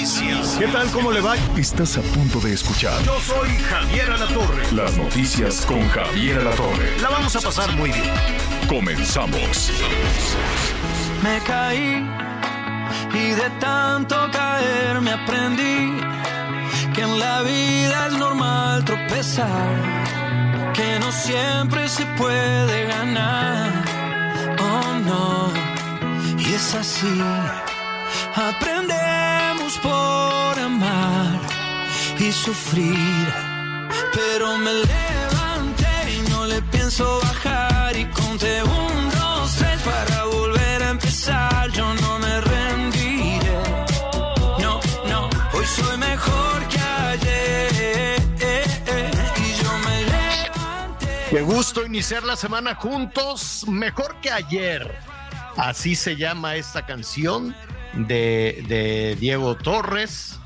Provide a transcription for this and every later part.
Noticias. ¿Qué tal? ¿Cómo le va? Estás a punto de escuchar Yo soy Javier Alatorre. las noticias con Javier Alatorre. La vamos a pasar muy bien. Comenzamos. Me caí y de tanto caer me aprendí que en la vida es normal tropezar, que no siempre se puede ganar. Oh no, y es así. Por amar y sufrir, pero me levanté y no le pienso bajar y conté un, dos, tres para volver a empezar. Yo no me rendiré. No, no, hoy soy mejor que ayer. Y yo me levanté. Qué gusto iniciar la semana juntos, mejor que ayer. Así se llama esta canción de, Diego Torres.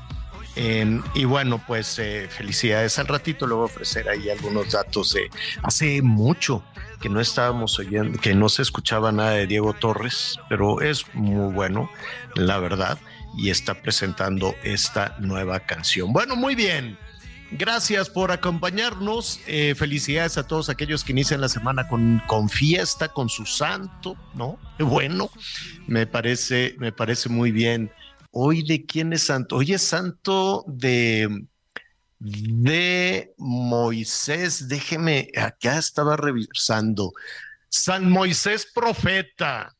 Eh, y bueno, pues eh, felicidades. Al ratito le voy a ofrecer ahí algunos datos. de hace mucho que no estábamos oyendo, que no se escuchaba nada de Diego Torres, pero es muy bueno, la verdad, y está presentando esta nueva canción. Bueno, muy bien. Gracias por acompañarnos. Eh, felicidades a todos aquellos que inician la semana con, con fiesta, con su santo, ¿no? Bueno, me parece, me parece muy bien. Hoy de quién es santo? Hoy es santo de, de Moisés. Déjeme, acá estaba revisando. San Moisés profeta.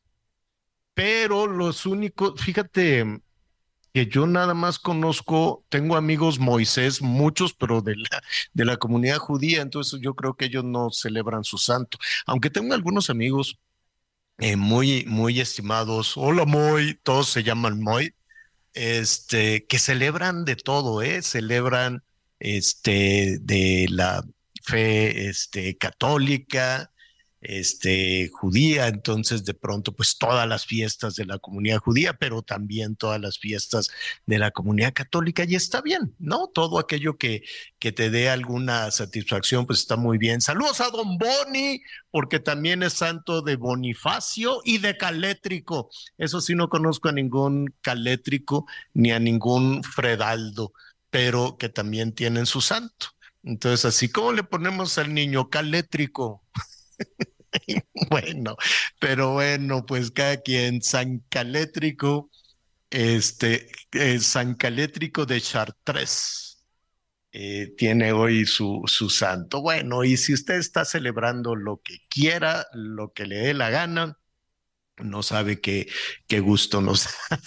Pero los únicos, fíjate, que yo nada más conozco, tengo amigos Moisés, muchos, pero de la, de la comunidad judía, entonces yo creo que ellos no celebran su santo, aunque tengo algunos amigos eh, muy, muy estimados, hola Moy, todos se llaman Moy, este, que celebran de todo, ¿eh? Celebran este, de la fe este, católica, este, judía, entonces de pronto pues todas las fiestas de la comunidad judía, pero también todas las fiestas de la comunidad católica y está bien, ¿no? Todo aquello que, que te dé alguna satisfacción pues está muy bien. Saludos a don Boni, porque también es santo de Bonifacio y de Calétrico. Eso sí no conozco a ningún Calétrico ni a ningún Fredaldo, pero que también tienen su santo. Entonces, así como le ponemos al niño Calétrico. bueno, pero bueno, pues cada quien, San Calétrico, este, eh, San Calétrico de Chartres, eh, tiene hoy su, su santo. Bueno, y si usted está celebrando lo que quiera, lo que le dé la gana, no sabe qué, qué gusto nos da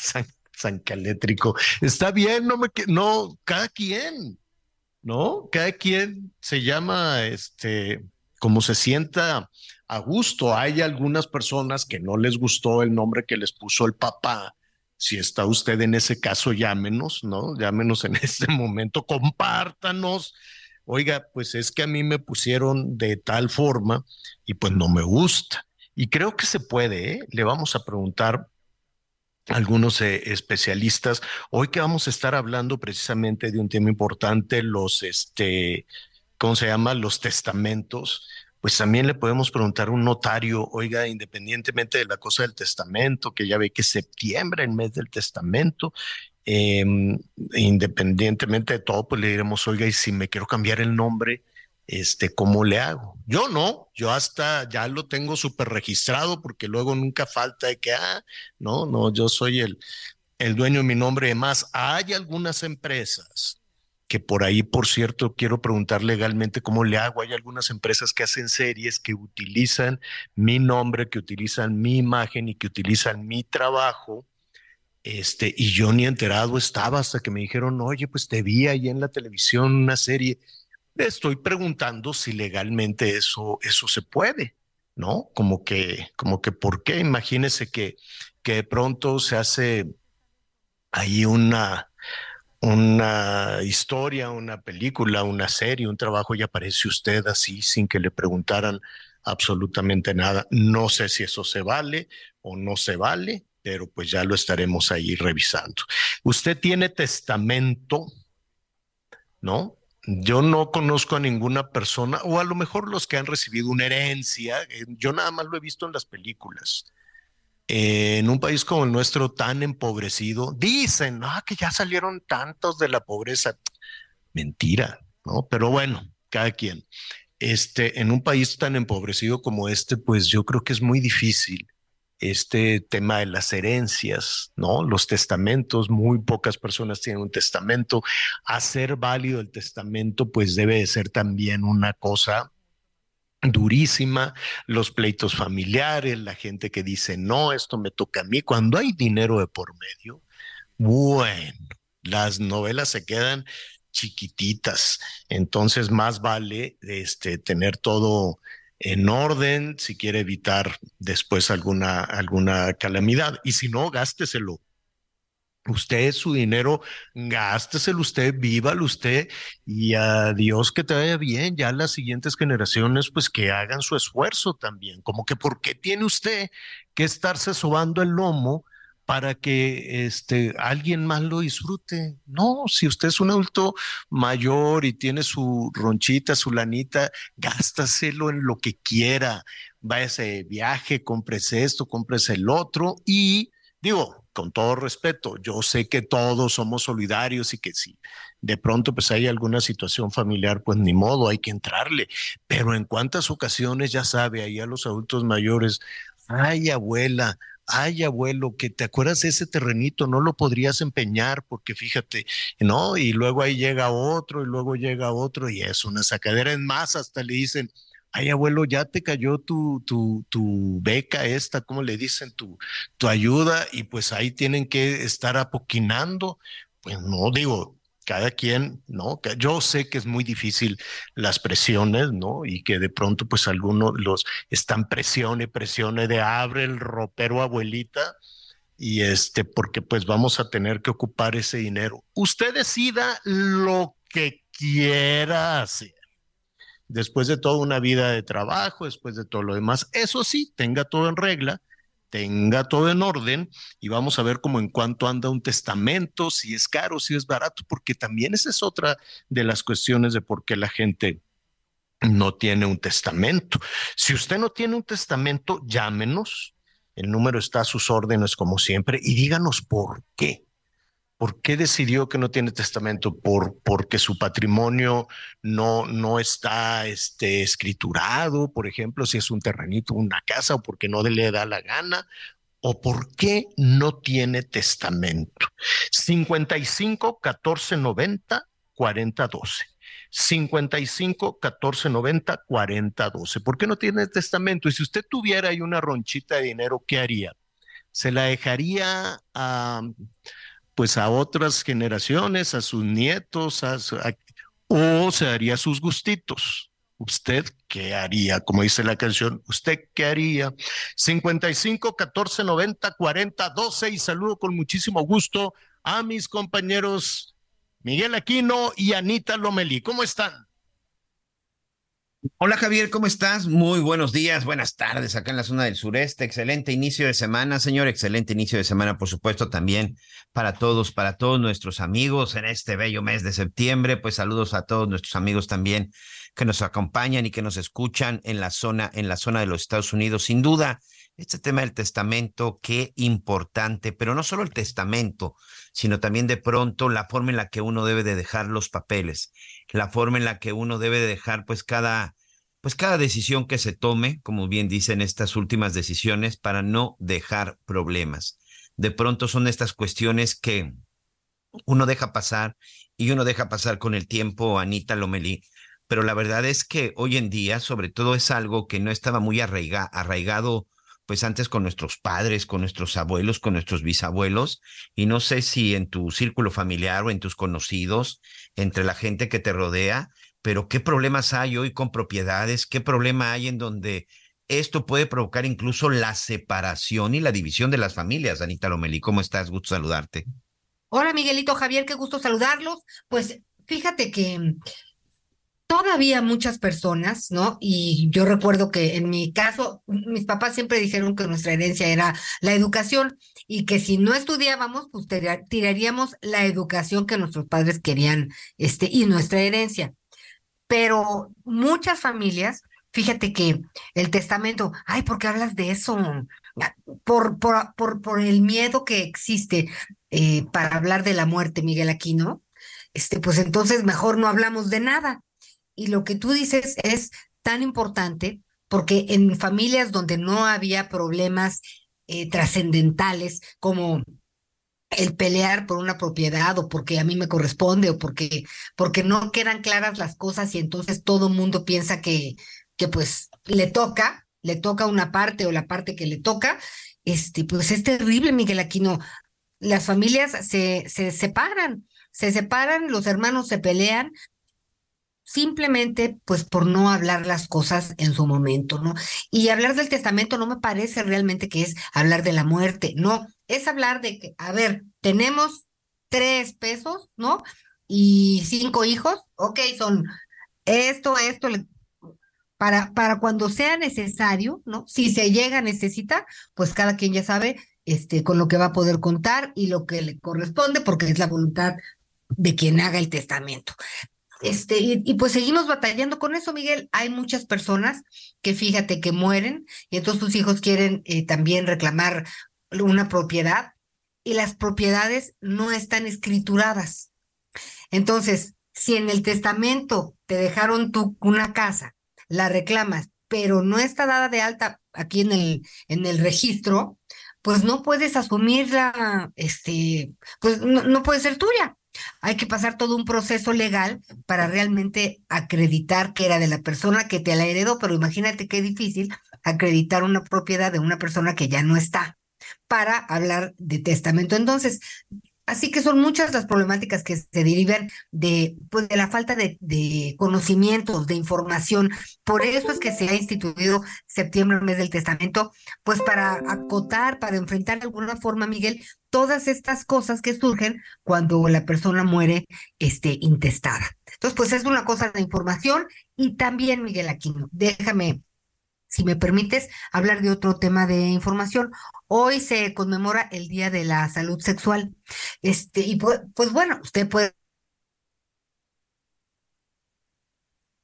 San, Calétrico. Está bien, no me, no, cada quien, ¿no? Cada quien se llama, este, como se sienta a gusto. Hay algunas personas que no les gustó el nombre que les puso el papá. Si está usted en ese caso, llámenos, ¿no? Llámenos en este momento, compártanos. Oiga, pues es que a mí me pusieron de tal forma y pues no me gusta. Y creo que se puede, ¿eh? Le vamos a preguntar algunos eh, especialistas. Hoy que vamos a estar hablando precisamente de un tema importante, los, este, ¿cómo se llama? Los testamentos pues también le podemos preguntar a un notario, oiga, independientemente de la cosa del testamento, que ya ve que septiembre, el mes del testamento, eh, independientemente de todo, pues le diremos, oiga, y si me quiero cambiar el nombre, este, ¿cómo le hago? Yo no, yo hasta ya lo tengo súper registrado porque luego nunca falta de que, ah, no, no, yo soy el, el dueño de mi nombre y demás. Hay algunas empresas que por ahí, por cierto, quiero preguntar legalmente cómo le hago. Hay algunas empresas que hacen series que utilizan mi nombre, que utilizan mi imagen y que utilizan mi trabajo. Este, y yo ni enterado estaba hasta que me dijeron, oye, pues te vi ahí en la televisión una serie. Estoy preguntando si legalmente eso, eso se puede, ¿no? Como que, como que, ¿por qué? Imagínese que, que de pronto se hace ahí una, una historia, una película, una serie, un trabajo y aparece usted así sin que le preguntaran absolutamente nada. No sé si eso se vale o no se vale, pero pues ya lo estaremos ahí revisando. Usted tiene testamento, ¿no? Yo no conozco a ninguna persona, o a lo mejor los que han recibido una herencia, eh, yo nada más lo he visto en las películas. En un país como el nuestro tan empobrecido, dicen ah, que ya salieron tantos de la pobreza. Mentira, ¿no? Pero bueno, cada quien. Este, en un país tan empobrecido como este, pues yo creo que es muy difícil este tema de las herencias, ¿no? Los testamentos, muy pocas personas tienen un testamento. Hacer válido el testamento, pues debe de ser también una cosa durísima, los pleitos familiares, la gente que dice, no, esto me toca a mí, cuando hay dinero de por medio, bueno, las novelas se quedan chiquititas, entonces más vale este, tener todo en orden si quiere evitar después alguna, alguna calamidad. Y si no, gásteselo. Usted su dinero, gásteselo usted, vívalo usted y a Dios que te vaya bien. Ya las siguientes generaciones, pues que hagan su esfuerzo también. Como que, ¿por qué tiene usted que estarse sobando el lomo para que este, alguien más lo disfrute. No, si usted es un adulto mayor y tiene su ronchita, su lanita, gástaselo en lo que quiera. Váyase de viaje, cómprese esto, cómprese el otro. Y digo, con todo respeto, yo sé que todos somos solidarios y que si de pronto pues hay alguna situación familiar, pues ni modo, hay que entrarle. Pero en cuántas ocasiones, ya sabe, ahí a los adultos mayores, ay abuela, ay abuelo, que te acuerdas de ese terrenito, no lo podrías empeñar porque fíjate, ¿no? Y luego ahí llega otro y luego llega otro y es una sacadera en más, hasta le dicen, ay abuelo, ya te cayó tu, tu, tu beca esta, ¿cómo le dicen? Tu, tu ayuda y pues ahí tienen que estar apoquinando. Pues no digo, cada quien, ¿no? Yo sé que es muy difícil las presiones, ¿no? Y que de pronto, pues algunos los están presione, presione de abre el ropero, abuelita, y este, porque pues vamos a tener que ocupar ese dinero. Usted decida lo que quiera hacer. Después de toda una vida de trabajo, después de todo lo demás, eso sí, tenga todo en regla tenga todo en orden y vamos a ver cómo en cuanto anda un testamento, si es caro, si es barato, porque también esa es otra de las cuestiones de por qué la gente no tiene un testamento. Si usted no tiene un testamento, llámenos. El número está a sus órdenes como siempre y díganos por qué. ¿Por qué decidió que no tiene testamento? Por, porque su patrimonio no, no está este, escriturado, por ejemplo, si es un terrenito, una casa, o porque no le da la gana, o por qué no tiene testamento. 55 14 90 40 12. 55 14 90 40 12. ¿Por qué no tiene testamento? Y si usted tuviera ahí una ronchita de dinero, ¿qué haría? ¿Se la dejaría a pues a otras generaciones, a sus nietos, a, o se daría sus gustitos. ¿Usted qué haría? Como dice la canción, ¿usted qué haría? 55 14 90 40 12 y saludo con muchísimo gusto a mis compañeros Miguel Aquino y Anita Lomelí. ¿Cómo están? Hola Javier, ¿cómo estás? Muy buenos días, buenas tardes acá en la zona del sureste. Excelente inicio de semana, señor. Excelente inicio de semana, por supuesto, también para todos, para todos nuestros amigos en este bello mes de septiembre. Pues saludos a todos nuestros amigos también que nos acompañan y que nos escuchan en la zona, en la zona de los Estados Unidos. Sin duda, este tema del testamento, qué importante, pero no solo el testamento, sino también de pronto la forma en la que uno debe de dejar los papeles, la forma en la que uno debe de dejar pues cada, pues cada decisión que se tome, como bien dicen estas últimas decisiones, para no dejar problemas. De pronto son estas cuestiones que uno deja pasar y uno deja pasar con el tiempo, Anita Lomelí, pero la verdad es que hoy en día, sobre todo, es algo que no estaba muy arraigado pues antes con nuestros padres, con nuestros abuelos, con nuestros bisabuelos, y no sé si en tu círculo familiar o en tus conocidos, entre la gente que te rodea, pero qué problemas hay hoy con propiedades, qué problema hay en donde esto puede provocar incluso la separación y la división de las familias. Anita Lomeli, ¿cómo estás? Gusto saludarte. Hola, Miguelito Javier, qué gusto saludarlos. Pues fíjate que todavía muchas personas, ¿no? Y yo recuerdo que en mi caso, mis papás siempre dijeron que nuestra herencia era la educación y que si no estudiábamos, pues tiraríamos la educación que nuestros padres querían, este, y nuestra herencia. Pero muchas familias, fíjate que el testamento, ay, ¿por qué hablas de eso? Por, por, por, por el miedo que existe eh, para hablar de la muerte, Miguel Aquino, este, pues entonces mejor no hablamos de nada y lo que tú dices es tan importante porque en familias donde no había problemas eh, trascendentales como el pelear por una propiedad o porque a mí me corresponde o porque, porque no quedan claras las cosas y entonces todo el mundo piensa que, que pues le toca, le toca una parte o la parte que le toca, este, pues es terrible, Miguel Aquino. Las familias se, se separan, se separan, los hermanos se pelean, simplemente pues por no hablar las cosas en su momento, ¿no? Y hablar del testamento no me parece realmente que es hablar de la muerte, no, es hablar de que, a ver, tenemos tres pesos, ¿no? Y cinco hijos, ok, son esto, esto, para, para cuando sea necesario, ¿no? Si se llega a necesitar, pues cada quien ya sabe este, con lo que va a poder contar y lo que le corresponde, porque es la voluntad de quien haga el testamento. Este, y, pues seguimos batallando con eso, Miguel. Hay muchas personas que fíjate que mueren y entonces sus hijos quieren eh, también reclamar una propiedad y las propiedades no están escrituradas. Entonces, si en el testamento te dejaron tú una casa, la reclamas, pero no está dada de alta aquí en el, en el registro, pues no puedes asumirla, este, pues no puede ser tuya. Hay que pasar todo un proceso legal para realmente acreditar que era de la persona que te la heredó, pero imagínate qué difícil acreditar una propiedad de una persona que ya no está para hablar de testamento. Entonces, Así que son muchas las problemáticas que se derivan de, pues, de la falta de, de, conocimientos, de información. Por eso es que se ha instituido septiembre, el mes del testamento, pues para acotar, para enfrentar de alguna forma, Miguel, todas estas cosas que surgen cuando la persona muere este, intestada. Entonces, pues es una cosa de información y también, Miguel Aquino, déjame si me permites, hablar de otro tema de información. Hoy se conmemora el Día de la Salud Sexual. Este, y pues, pues bueno, usted puede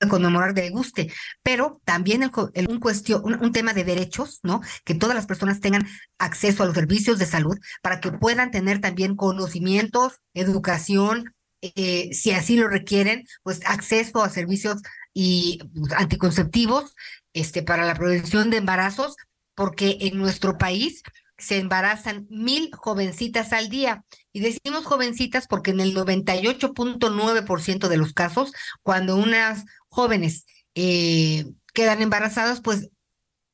conmemorar de guste, pero también el, un, cuestión, un, tema de derechos, ¿no? Que todas las personas tengan acceso a los servicios de salud para que puedan tener también conocimientos, educación, eh, si así lo requieren, pues acceso a servicios y anticonceptivos este, para la prevención de embarazos, porque en nuestro país se embarazan mil jovencitas al día. Y decimos jovencitas porque en el 98.9% de los casos, cuando unas jóvenes eh, quedan embarazadas, pues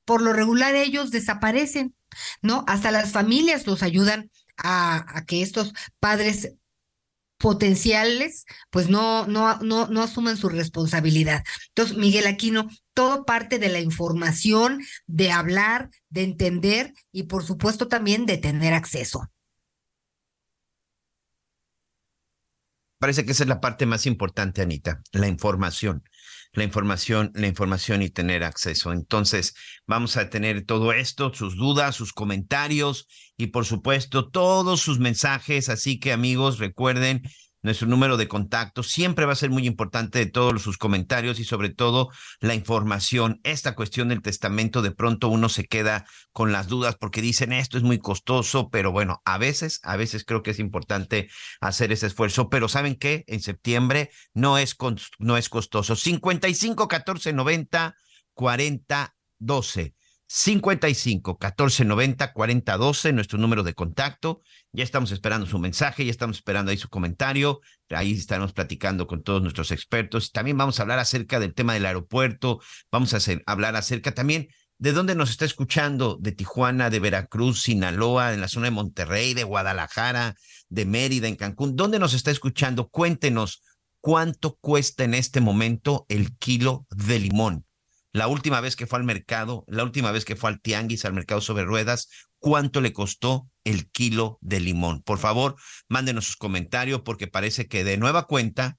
por lo regular ellos desaparecen, ¿no? Hasta las familias los ayudan a, a que estos padres potenciales, pues no, no, no, no asumen su responsabilidad. Entonces, Miguel Aquino, todo parte de la información, de hablar, de entender y por supuesto también de tener acceso. Parece que esa es la parte más importante, Anita, la información la información, la información y tener acceso. Entonces, vamos a tener todo esto, sus dudas, sus comentarios y por supuesto todos sus mensajes. Así que amigos, recuerden nuestro número de contacto. Siempre va a ser muy importante de todos sus comentarios y sobre todo la información. Esta cuestión del testamento, de pronto uno se queda con las dudas porque dicen esto es muy costoso, pero bueno, a veces, a veces creo que es importante hacer ese esfuerzo. Pero ¿saben qué? En septiembre no es, no es costoso. 55 14 90 40 12. 55 14 90 40 12, nuestro número de contacto. Ya estamos esperando su mensaje, ya estamos esperando ahí su comentario. Ahí estaremos platicando con todos nuestros expertos. También vamos a hablar acerca del tema del aeropuerto. Vamos a hacer, hablar acerca también de dónde nos está escuchando, de Tijuana, de Veracruz, Sinaloa, en la zona de Monterrey, de Guadalajara, de Mérida, en Cancún. ¿Dónde nos está escuchando? Cuéntenos cuánto cuesta en este momento el kilo de limón la última vez que fue al mercado, la última vez que fue al tianguis, al mercado sobre ruedas, cuánto le costó el kilo de limón. Por favor, mándenos sus comentarios porque parece que de nueva cuenta,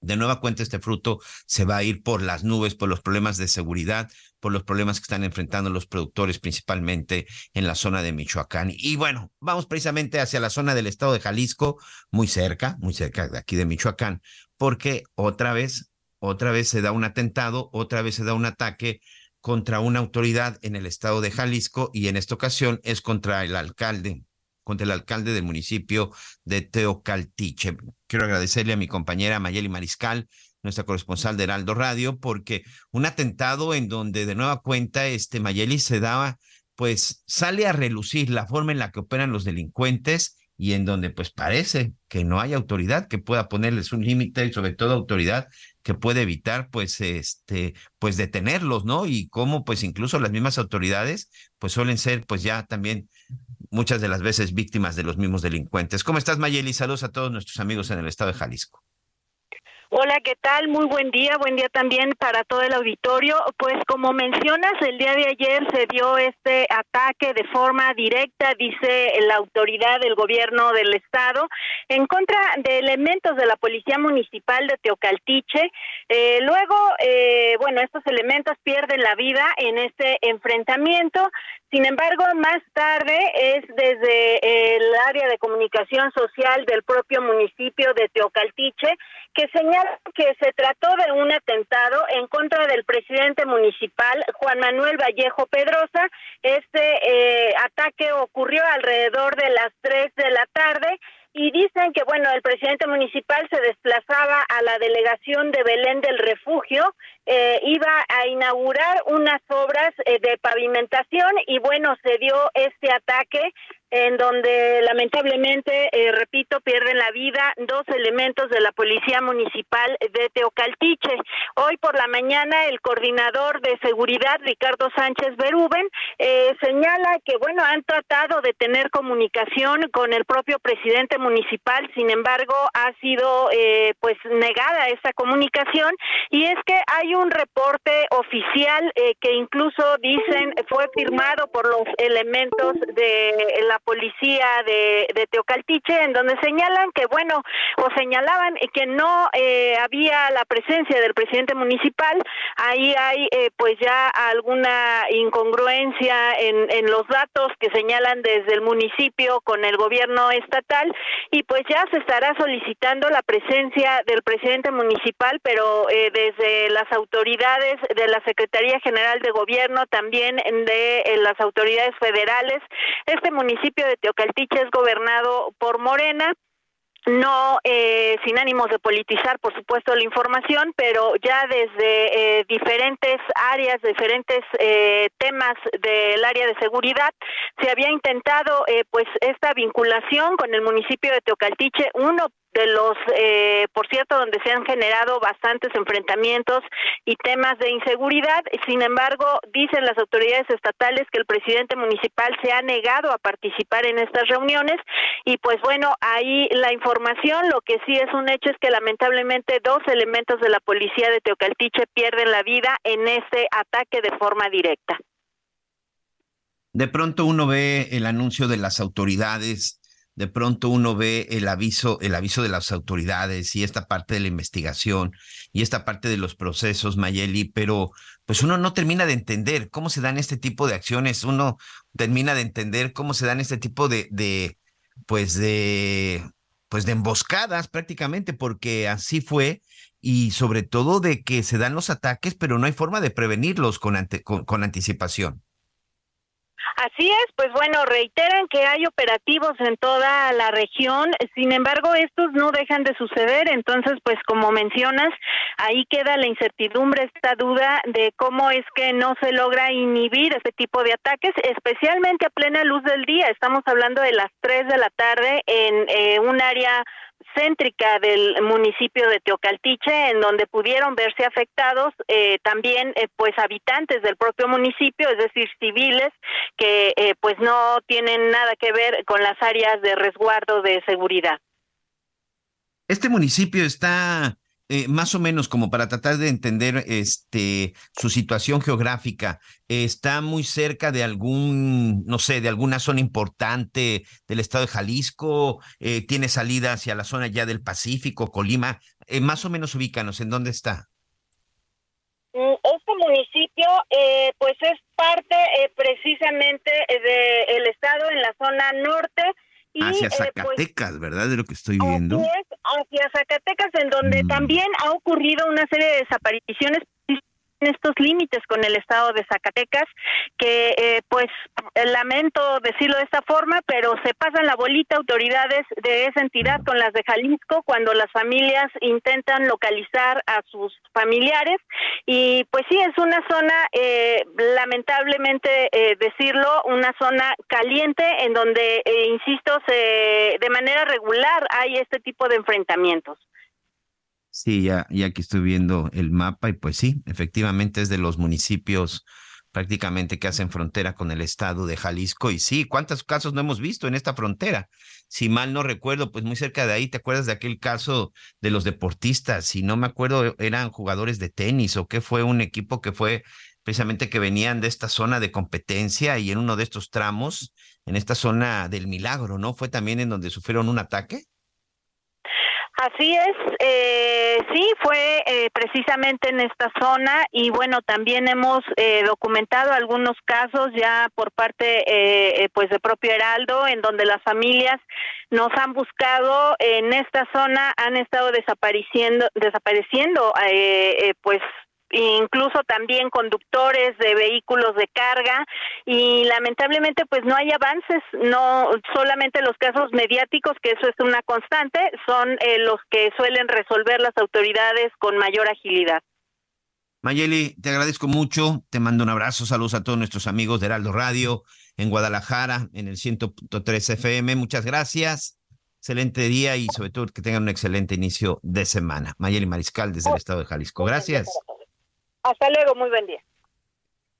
de nueva cuenta este fruto se va a ir por las nubes, por los problemas de seguridad, por los problemas que están enfrentando los productores principalmente en la zona de Michoacán. Y bueno, vamos precisamente hacia la zona del estado de Jalisco, muy cerca, muy cerca de aquí de Michoacán, porque otra vez, otra vez se da un atentado, otra vez se da un ataque contra una autoridad en el estado de Jalisco y en esta ocasión es contra el alcalde, contra el alcalde del municipio de Teocaltiche. Quiero agradecerle a mi compañera Mayeli Mariscal, nuestra corresponsal de Heraldo Radio, porque un atentado en donde de nueva cuenta este Mayeli se daba, pues sale a relucir la forma en la que operan los delincuentes y en donde pues parece que no hay autoridad que pueda ponerles un límite y sobre todo autoridad que puede evitar pues este pues detenerlos, ¿no? Y cómo pues incluso las mismas autoridades pues suelen ser pues ya también muchas de las veces víctimas de los mismos delincuentes. ¿Cómo estás Mayeli? Saludos a todos nuestros amigos en el estado de Jalisco. Hola, ¿qué tal? Muy buen día, buen día también para todo el auditorio. Pues como mencionas, el día de ayer se dio este ataque de forma directa, dice la autoridad del gobierno del estado, en contra de elementos de la Policía Municipal de Teocaltiche. Eh, luego, eh, bueno, estos elementos pierden la vida en este enfrentamiento. Sin embargo, más tarde es desde el área de comunicación social del propio municipio de Teocaltiche que señala que se trató de un atentado en contra del presidente municipal Juan Manuel Vallejo Pedrosa. Este eh, ataque ocurrió alrededor de las 3 de la tarde y dicen que bueno el presidente municipal se desplazaba a la delegación de Belén del Refugio eh, iba a inaugurar unas obras eh, de pavimentación y bueno se dio este ataque en donde lamentablemente, eh, repito, pierden la vida dos elementos de la Policía Municipal de Teocaltiche. Hoy por la mañana el coordinador de seguridad, Ricardo Sánchez Berúben, eh, señala que, bueno, han tratado de tener comunicación con el propio presidente municipal, sin embargo, ha sido eh, pues negada esa comunicación y es que hay un reporte oficial que incluso dicen fue firmado por los elementos de la policía de, de Teocaltiche, en donde señalan que, bueno, o señalaban que no eh, había la presencia del presidente municipal. Ahí hay, eh, pues, ya alguna incongruencia en, en los datos que señalan desde el municipio con el gobierno estatal y, pues, ya se estará solicitando la presencia del presidente municipal, pero eh, desde las autoridades de la Secretaría General de Gobierno, también de las autoridades federales, este municipio de Teocaltiche es gobernado por Morena. No eh, sin ánimos de politizar, por supuesto, la información, pero ya desde eh, diferentes áreas, diferentes eh, temas del área de seguridad, se había intentado, pues, esta vinculación con el municipio de Teocaltiche, uno de los, eh, por cierto, donde se han generado bastantes enfrentamientos y temas de inseguridad. Sin embargo, dicen las autoridades estatales que el presidente municipal se ha negado a participar en estas reuniones y pues bueno, ahí la información, lo que sí es un hecho es que lamentablemente dos elementos de la policía de Teocaltiche pierden la vida en este ataque de forma directa. De pronto uno ve el anuncio de las autoridades de pronto uno ve el aviso, el aviso de las autoridades y esta parte de la investigación y esta parte de los procesos, Mayeli, pero pues uno no termina de entender cómo se dan este tipo de acciones, uno termina de entender cómo se dan este tipo de, de pues de, pues de emboscadas prácticamente, porque así fue y sobre todo de que se dan los ataques, pero no hay forma de prevenirlos con, con anticipación. Así es, pues bueno, reiteran que hay operativos en toda la región, sin embargo, estos no dejan de suceder, entonces, pues como mencionas, ahí queda la incertidumbre, esta duda de cómo es que no se logra inhibir este tipo de ataques, especialmente a plena luz del día. Estamos hablando de las 3 de la tarde en eh, un área céntrica del municipio de Teocaltiche, en donde pudieron verse afectados eh, también eh, pues habitantes del propio municipio, es decir, civiles que eh, pues no tienen nada que ver con las áreas de resguardo de seguridad. Este municipio está más o menos como para tratar de entender este, su situación geográfica, ¿está muy cerca de algún, no sé, de alguna zona importante del estado de Jalisco? Eh, ¿Tiene salida hacia la zona ya del Pacífico, Colima? Eh, más o menos ubícanos, ¿en dónde está? Mm, este municipio, pues es parte precisamente del estado en la zona norte hacia eh, pues, Zacatecas, ¿verdad? De lo que estoy viendo. Es, hacia Zacatecas, en donde mm. también ha ocurrido una serie de desapariciones estos límites con el estado de Zacatecas, que eh, pues lamento decirlo de esta forma, pero se pasan la bolita autoridades de esa entidad con las de Jalisco cuando las familias intentan localizar a sus familiares y pues sí, es una zona, eh, lamentablemente eh, decirlo, una zona caliente en donde, insisto, se, de manera regular hay este tipo de enfrentamientos. Sí, ya, ya que estoy viendo el mapa y pues sí, efectivamente es de los municipios prácticamente que hacen frontera con el estado de Jalisco. Y sí, ¿cuántos casos no hemos visto en esta frontera? Si mal no recuerdo, pues muy cerca de ahí, ¿te acuerdas de aquel caso de los deportistas? Si no me acuerdo, eran jugadores de tenis o qué fue un equipo que fue precisamente que venían de esta zona de competencia y en uno de estos tramos, en esta zona del milagro, ¿no? Fue también en donde sufrieron un ataque. Así es, eh, sí, fue eh, precisamente en esta zona y bueno, también hemos eh, documentado algunos casos ya por parte eh, pues de propio Heraldo, en donde las familias nos han buscado en esta zona, han estado desapareciendo, desapareciendo pues incluso también conductores de vehículos de carga y lamentablemente pues no hay avances, no solamente los casos mediáticos, que eso es una constante, son eh, los que suelen resolver las autoridades con mayor agilidad. Mayeli, te agradezco mucho, te mando un abrazo, saludos a todos nuestros amigos de Heraldo Radio en Guadalajara, en el 100.3 FM, muchas gracias, excelente día y sobre todo que tengan un excelente inicio de semana. Mayeli Mariscal desde el estado de Jalisco, gracias. Hasta luego, muy buen día.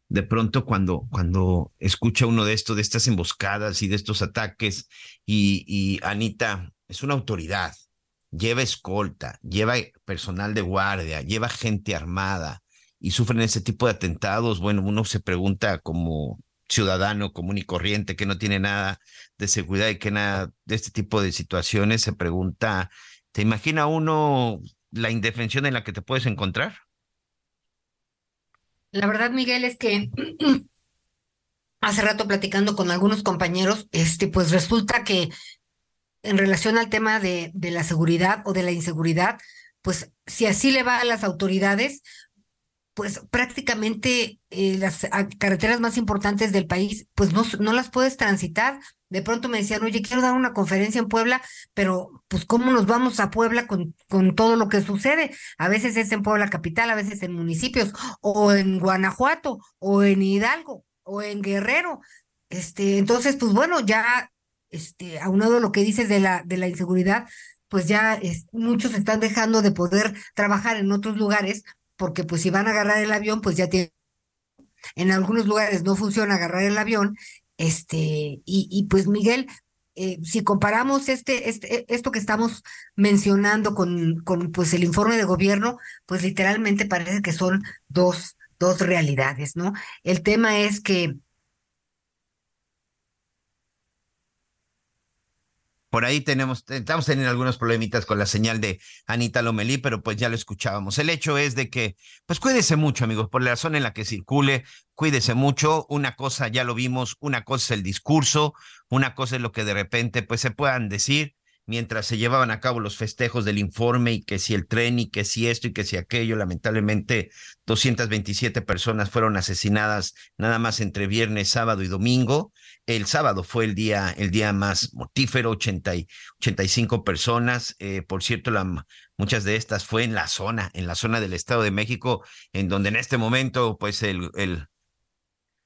De pronto cuando, cuando escucha uno de esto, de estas emboscadas y de estos ataques, y, Anita es una autoridad, lleva escolta, lleva personal de guardia, lleva gente armada y sufren ese tipo de atentados, bueno, uno se pregunta como ciudadano común y corriente que no tiene nada de seguridad y que nada de este tipo de situaciones, se pregunta, ¿te imagina uno la indefensión en la que te puedes encontrar? La verdad, Miguel, es que hace rato platicando con algunos compañeros, este, pues resulta que en relación al tema de, de la seguridad o de la inseguridad, pues si así le va a las autoridades, pues prácticamente eh, las carreteras más importantes del país, pues no, no las puedes transitar. De pronto me decían, oye, quiero dar una conferencia en Puebla, pero pues ¿cómo nos vamos a Puebla con, con todo lo que sucede? A veces es en Puebla capital, a veces en municipios, o en Guanajuato, o en Hidalgo, o en Guerrero. Este, entonces, pues bueno, ya, este, aunado a lo que dices de la, de la inseguridad, pues ya es, muchos están dejando de poder trabajar en otros lugares porque pues si van a agarrar el avión, pues ya tienen, en algunos lugares no funciona agarrar el avión, este, y, y pues Miguel, eh, si comparamos este, este, esto que estamos mencionando con, con pues el informe de gobierno, pues literalmente parece que son dos, dos realidades, ¿no? El tema es que Por ahí tenemos, estamos teniendo algunos problemitas con la señal de Anita Lomelí, pero pues ya lo escuchábamos. El hecho es de que, pues cuídese mucho, amigos, por la zona en la que circule, cuídese mucho. Una cosa ya lo vimos, una cosa es el discurso, una cosa es lo que de repente pues se puedan decir mientras se llevaban a cabo los festejos del informe y que si el tren y que si esto y que si aquello, lamentablemente 227 personas fueron asesinadas nada más entre viernes, sábado y domingo. El sábado fue el día, el día más mortífero, 80 y 85 personas. Eh, por cierto, muchas de estas fue en la zona, en la zona del Estado de México, en donde en este momento, pues el, el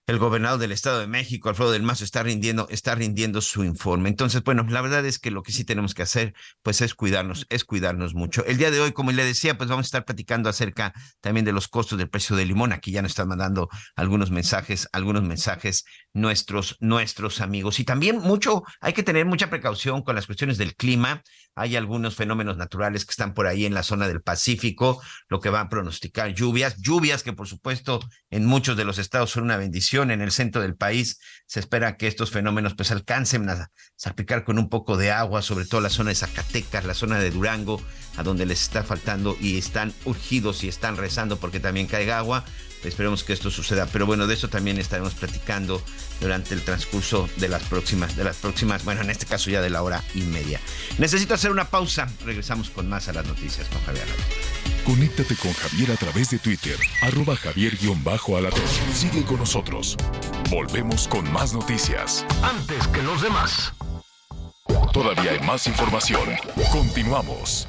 el gobernador del Estado de México, Alfredo del Mazo, está rindiendo, está rindiendo su informe. Entonces, bueno, la verdad es que lo que sí tenemos que hacer, pues es cuidarnos, es cuidarnos mucho. El día de hoy, como le decía, pues vamos a estar platicando acerca también de los costos del precio del limón. Aquí ya nos están mandando algunos mensajes, algunos mensajes nuestros, nuestros amigos. Y también mucho, hay que tener mucha precaución con las cuestiones del clima. Hay algunos fenómenos naturales que están por ahí en la zona del Pacífico, lo que va a pronosticar lluvias, lluvias que por supuesto en muchos de los estados son una bendición. En el centro del país se espera que estos fenómenos pues alcancen a salpicar con un poco de agua, sobre todo la zona de Zacatecas, la zona de Durango, a donde les está faltando y están urgidos y están rezando porque también caiga agua. Esperemos que esto suceda. Pero bueno, de eso también estaremos platicando durante el transcurso de las próximas, de las próximas, bueno, en este caso ya de la hora y media. Necesito hacer una pausa. Regresamos con más a las noticias con Javier Conéctate con Javier a través de Twitter, arroba javier-alatón. Sigue con nosotros. Volvemos con más noticias. Antes que los demás. Todavía hay más información. Continuamos.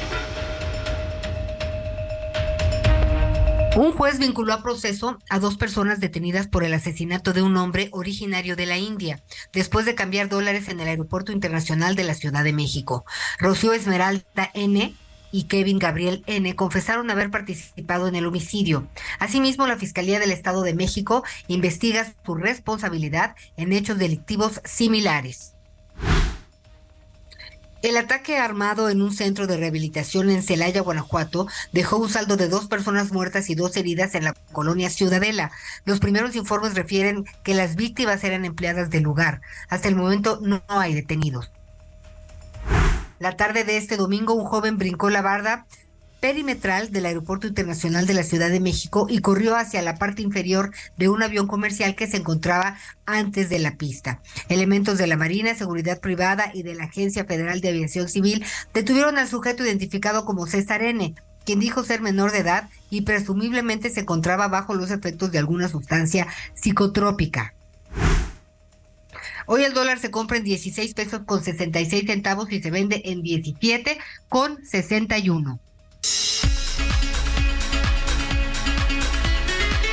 Un juez vinculó a proceso a dos personas detenidas por el asesinato de un hombre originario de la India, después de cambiar dólares en el Aeropuerto Internacional de la Ciudad de México. Rocío Esmeralda N y Kevin Gabriel N. confesaron haber participado en el homicidio. Asimismo, la Fiscalía del Estado de México investiga su responsabilidad en hechos delictivos similares. El ataque armado en un centro de rehabilitación en Celaya, Guanajuato, dejó un saldo de dos personas muertas y dos heridas en la colonia Ciudadela. Los primeros informes refieren que las víctimas eran empleadas del lugar. Hasta el momento no hay detenidos. La tarde de este domingo, un joven brincó la barda perimetral del Aeropuerto Internacional de la Ciudad de México y corrió hacia la parte inferior de un avión comercial que se encontraba antes de la pista. Elementos de la Marina, Seguridad Privada y de la Agencia Federal de Aviación Civil detuvieron al sujeto identificado como César N., quien dijo ser menor de edad y presumiblemente se encontraba bajo los efectos de alguna sustancia psicotrópica. Hoy el dólar se compra en 16 pesos con 66 centavos y se vende en 17 con 61.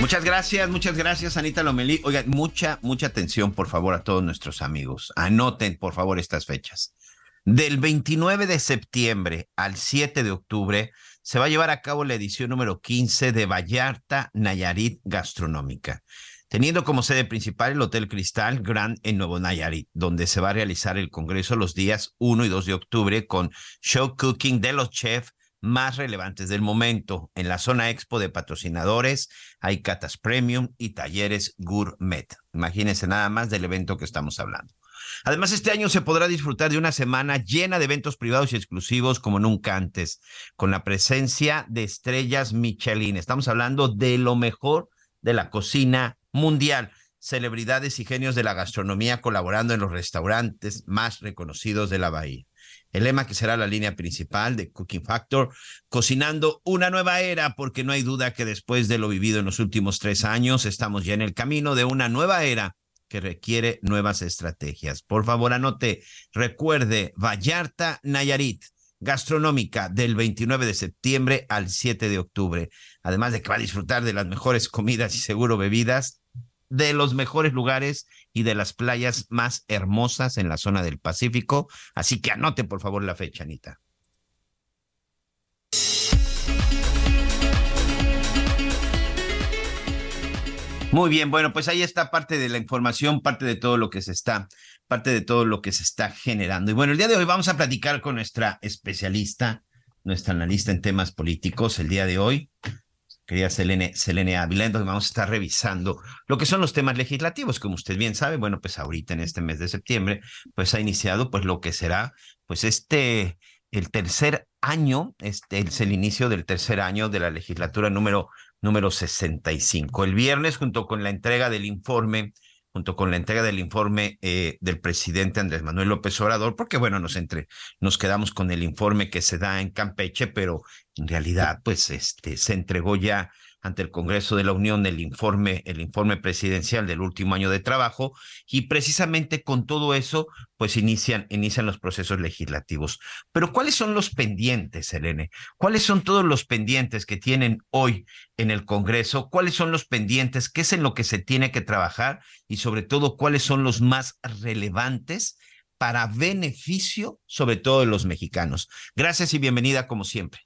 Muchas gracias, muchas gracias, Anita Lomelí. Oigan, mucha, mucha atención, por favor, a todos nuestros amigos. Anoten, por favor, estas fechas. Del 29 de septiembre al 7 de octubre se va a llevar a cabo la edición número 15 de Vallarta Nayarit Gastronómica, teniendo como sede principal el Hotel Cristal Grand en Nuevo Nayarit, donde se va a realizar el congreso los días 1 y 2 de octubre con show cooking de los chefs más relevantes del momento. En la zona expo de patrocinadores hay catas premium y talleres gourmet. Imagínense nada más del evento que estamos hablando. Además, este año se podrá disfrutar de una semana llena de eventos privados y exclusivos como nunca antes, con la presencia de estrellas Michelin. Estamos hablando de lo mejor de la cocina mundial. Celebridades y genios de la gastronomía colaborando en los restaurantes más reconocidos de la bahía el lema que será la línea principal de Cooking Factor, cocinando una nueva era, porque no hay duda que después de lo vivido en los últimos tres años, estamos ya en el camino de una nueva era que requiere nuevas estrategias. Por favor, anote, recuerde, Vallarta, Nayarit, gastronómica del 29 de septiembre al 7 de octubre. Además de que va a disfrutar de las mejores comidas y seguro bebidas de los mejores lugares y de las playas más hermosas en la zona del Pacífico. Así que anote por favor la fecha, Anita. Muy bien, bueno, pues ahí está parte de la información, parte de todo lo que se está, parte de todo lo que se está generando. Y bueno, el día de hoy vamos a platicar con nuestra especialista, nuestra analista en temas políticos, el día de hoy, querida Selene, Selene Ávila, entonces vamos a estar revisando lo que son los temas legislativos, como usted bien sabe, bueno, pues ahorita en este mes de septiembre, pues ha iniciado pues lo que será, pues este, el tercer año, este es el inicio del tercer año de la legislatura número, número 65. El viernes, junto con la entrega del informe junto con la entrega del informe eh, del presidente Andrés Manuel López Obrador, porque bueno, nos, entre, nos quedamos con el informe que se da en Campeche, pero en realidad pues este, se entregó ya ante el Congreso de la Unión el informe, el informe presidencial del último año de trabajo y precisamente con todo eso, pues inician, inician los procesos legislativos. Pero ¿cuáles son los pendientes, Elene? ¿Cuáles son todos los pendientes que tienen hoy en el Congreso? ¿Cuáles son los pendientes? ¿Qué es en lo que se tiene que trabajar? Y sobre todo, ¿cuáles son los más relevantes? para beneficio sobre todo de los mexicanos. Gracias y bienvenida como siempre.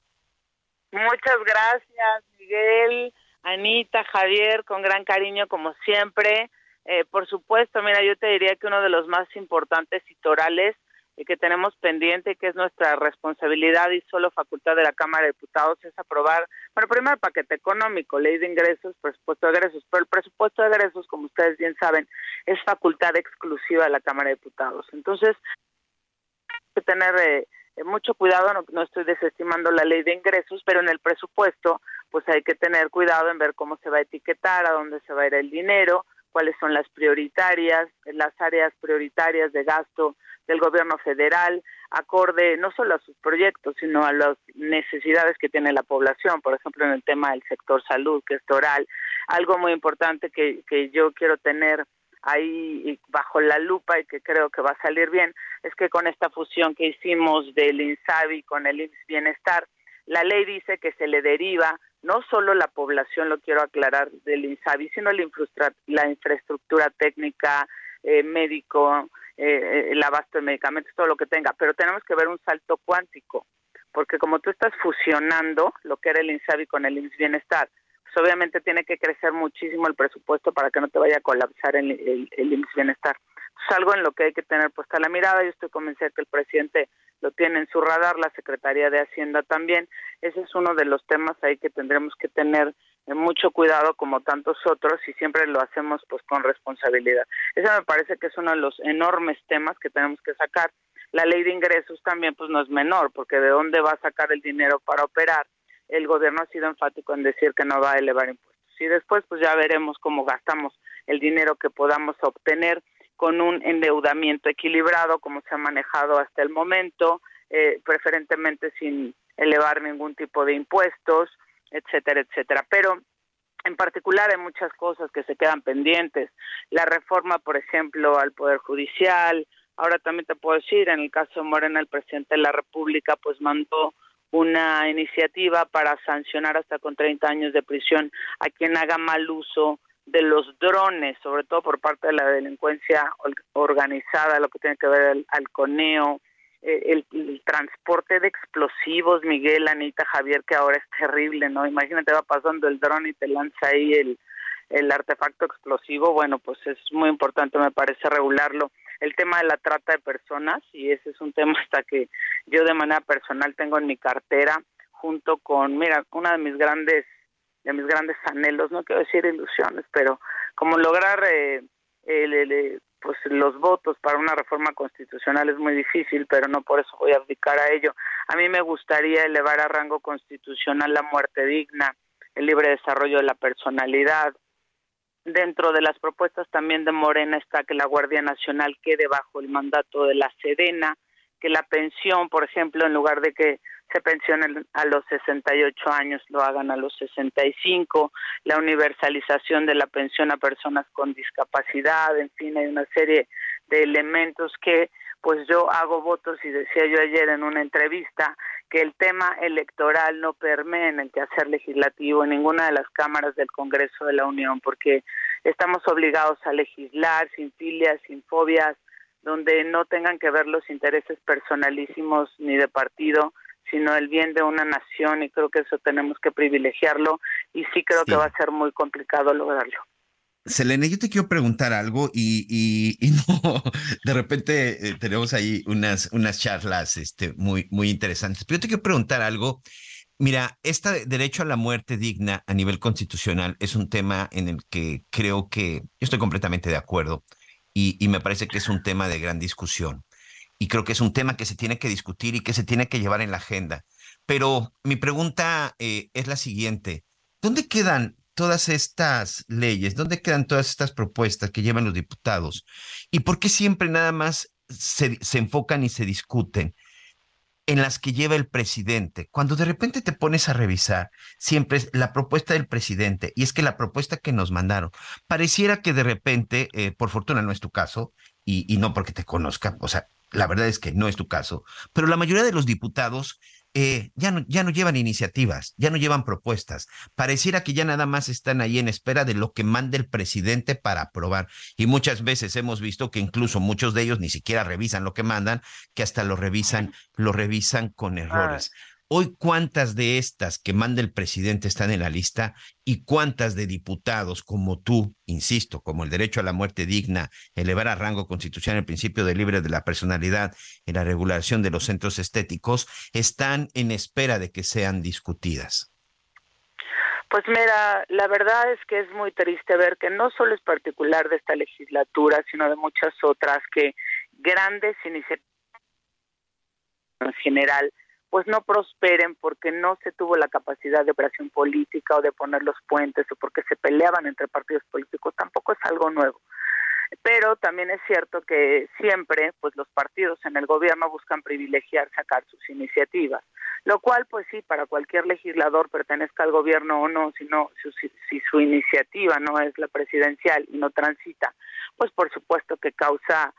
Muchas gracias, Miguel, Anita, Javier, con gran cariño como siempre. Eh, por supuesto, mira, yo te diría que uno de los más importantes y torales eh, que tenemos pendiente, que es nuestra responsabilidad y solo facultad de la Cámara de Diputados, es aprobar, bueno, primero el paquete económico, ley de ingresos, presupuesto de egresos, pero el presupuesto de egresos, como ustedes bien saben, es facultad exclusiva de la Cámara de Diputados. Entonces, hay que tener... Eh, mucho cuidado, no, estoy desestimando la ley de ingresos, pero en el presupuesto pues hay que tener cuidado en ver cómo se va a etiquetar, a dónde se va a ir el dinero, cuáles son las prioritarias, las áreas prioritarias de gasto del gobierno federal, acorde no solo a sus proyectos, sino a las necesidades que tiene la población, por ejemplo, en el tema del sector salud, que es oral. Algo muy importante que, que yo quiero tener ahí bajo la lupa y que creo que va a salir bien, es que con esta fusión que hicimos del INSABI con el INS Bienestar, la ley dice que se le deriva no solo la población, lo quiero aclarar, del INSABI, sino la, la infraestructura técnica, eh, médico, eh, el abasto de medicamentos, todo lo que tenga, pero tenemos que ver un salto cuántico, porque como tú estás fusionando lo que era el INSABI con el INS Bienestar, pues, obviamente tiene que crecer muchísimo el presupuesto para que no te vaya a colapsar el, el, el bienestar. Es algo en lo que hay que tener puesta la mirada. Yo estoy convencida que el presidente lo tiene en su radar, la Secretaría de Hacienda también. Ese es uno de los temas ahí que tendremos que tener mucho cuidado como tantos otros y siempre lo hacemos pues con responsabilidad. Ese me parece que es uno de los enormes temas que tenemos que sacar. La ley de ingresos también pues no es menor porque de dónde va a sacar el dinero para operar el gobierno ha sido enfático en decir que no va a elevar impuestos. Y después pues ya veremos cómo gastamos el dinero que podamos obtener con un endeudamiento equilibrado como se ha manejado hasta el momento, eh, preferentemente sin elevar ningún tipo de impuestos, etcétera, etcétera. Pero en particular hay muchas cosas que se quedan pendientes. La reforma, por ejemplo, al Poder Judicial. Ahora también te puedo decir, en el caso de Morena, el presidente de la República pues mandó una iniciativa para sancionar hasta con 30 años de prisión a quien haga mal uso de los drones, sobre todo por parte de la delincuencia organizada, lo que tiene que ver el, al coneo, eh, el, transporte de explosivos, Miguel, Anita, Javier, que ahora es terrible, ¿no? Imagínate, va pasando el dron y te lanza ahí el, el artefacto explosivo, bueno, pues es muy importante, me parece, regularlo el tema de la trata de personas y ese es un tema hasta que yo de manera personal tengo en mi cartera junto con, mira, una de mis grandes de mis grandes anhelos, no quiero decir ilusiones, pero como lograr eh, pues los votos para una reforma constitucional es muy difícil, pero no por eso voy a abdicar a ello. A mí me gustaría elevar a rango constitucional la muerte digna, el libre desarrollo de la personalidad, Dentro de las propuestas también de Morena está que la Guardia Nacional quede bajo el mandato de la Sedena, que la pensión, por ejemplo, en lugar de que se pensionen a los 68 años, lo hagan a los 65, la universalización de la pensión a personas con discapacidad, en fin, hay una serie de elementos que pues yo hago votos y decía yo ayer en una entrevista que el tema electoral no permee en el quehacer legislativo en ninguna de las cámaras del Congreso de la Unión, porque estamos obligados a legislar sin filias, sin fobias, donde no tengan que ver los intereses personalísimos ni de partido, sino el bien de una nación y creo que eso tenemos que privilegiarlo y sí creo que va a ser muy complicado lograrlo. Selene, yo te quiero preguntar algo y, no, de repente eh, tenemos ahí unas, unas charlas este, muy, muy interesantes, pero yo te quiero preguntar algo. Mira, este derecho a la muerte digna a nivel constitucional es un tema en el que creo que estoy completamente de acuerdo y, me parece que es un tema de gran discusión. Y creo que es un tema que se tiene que discutir y que se tiene que llevar en la agenda. Pero mi pregunta eh, es la siguiente. ¿Dónde quedan todas estas leyes? ¿Dónde quedan todas estas propuestas que llevan los diputados? ¿Y por qué siempre nada más se, se enfocan y se discuten en las que lleva el presidente. Cuando de repente te pones a revisar siempre es la propuesta del presidente, y es que la propuesta que nos mandaron, pareciera que de repente, eh, por fortuna no es tu caso, y, y no porque te conozca, o sea, la verdad es que no es tu caso, pero la mayoría de los diputados eh, ya, no, ya no llevan iniciativas, ya no llevan propuestas. Pareciera que ya nada más están ahí en espera de lo que mande el presidente para aprobar. Y muchas veces hemos visto que incluso muchos de ellos ni siquiera revisan lo que mandan, que hasta lo revisan, lo revisan con errores. Hoy, ¿cuántas de estas que manda el presidente están en la lista y cuántas de diputados como tú, insisto, como el derecho a la muerte digna, elevar a rango constitucional el principio de libre de la personalidad y la regulación de los centros estéticos, están en espera de que sean discutidas? Pues mira, la verdad es que es muy triste ver que no solo es particular de esta legislatura, sino de muchas otras que grandes iniciativas en general pues no prosperen porque no se tuvo la capacidad de operación política o de poner los puentes o porque se peleaban entre partidos políticos, tampoco es algo nuevo. Pero también es cierto que siempre, pues los partidos en el gobierno buscan privilegiar sacar sus iniciativas, lo cual, pues sí, para cualquier legislador pertenezca al gobierno o no, si no, si, si su iniciativa no es la presidencial y no transita, pues por supuesto que causa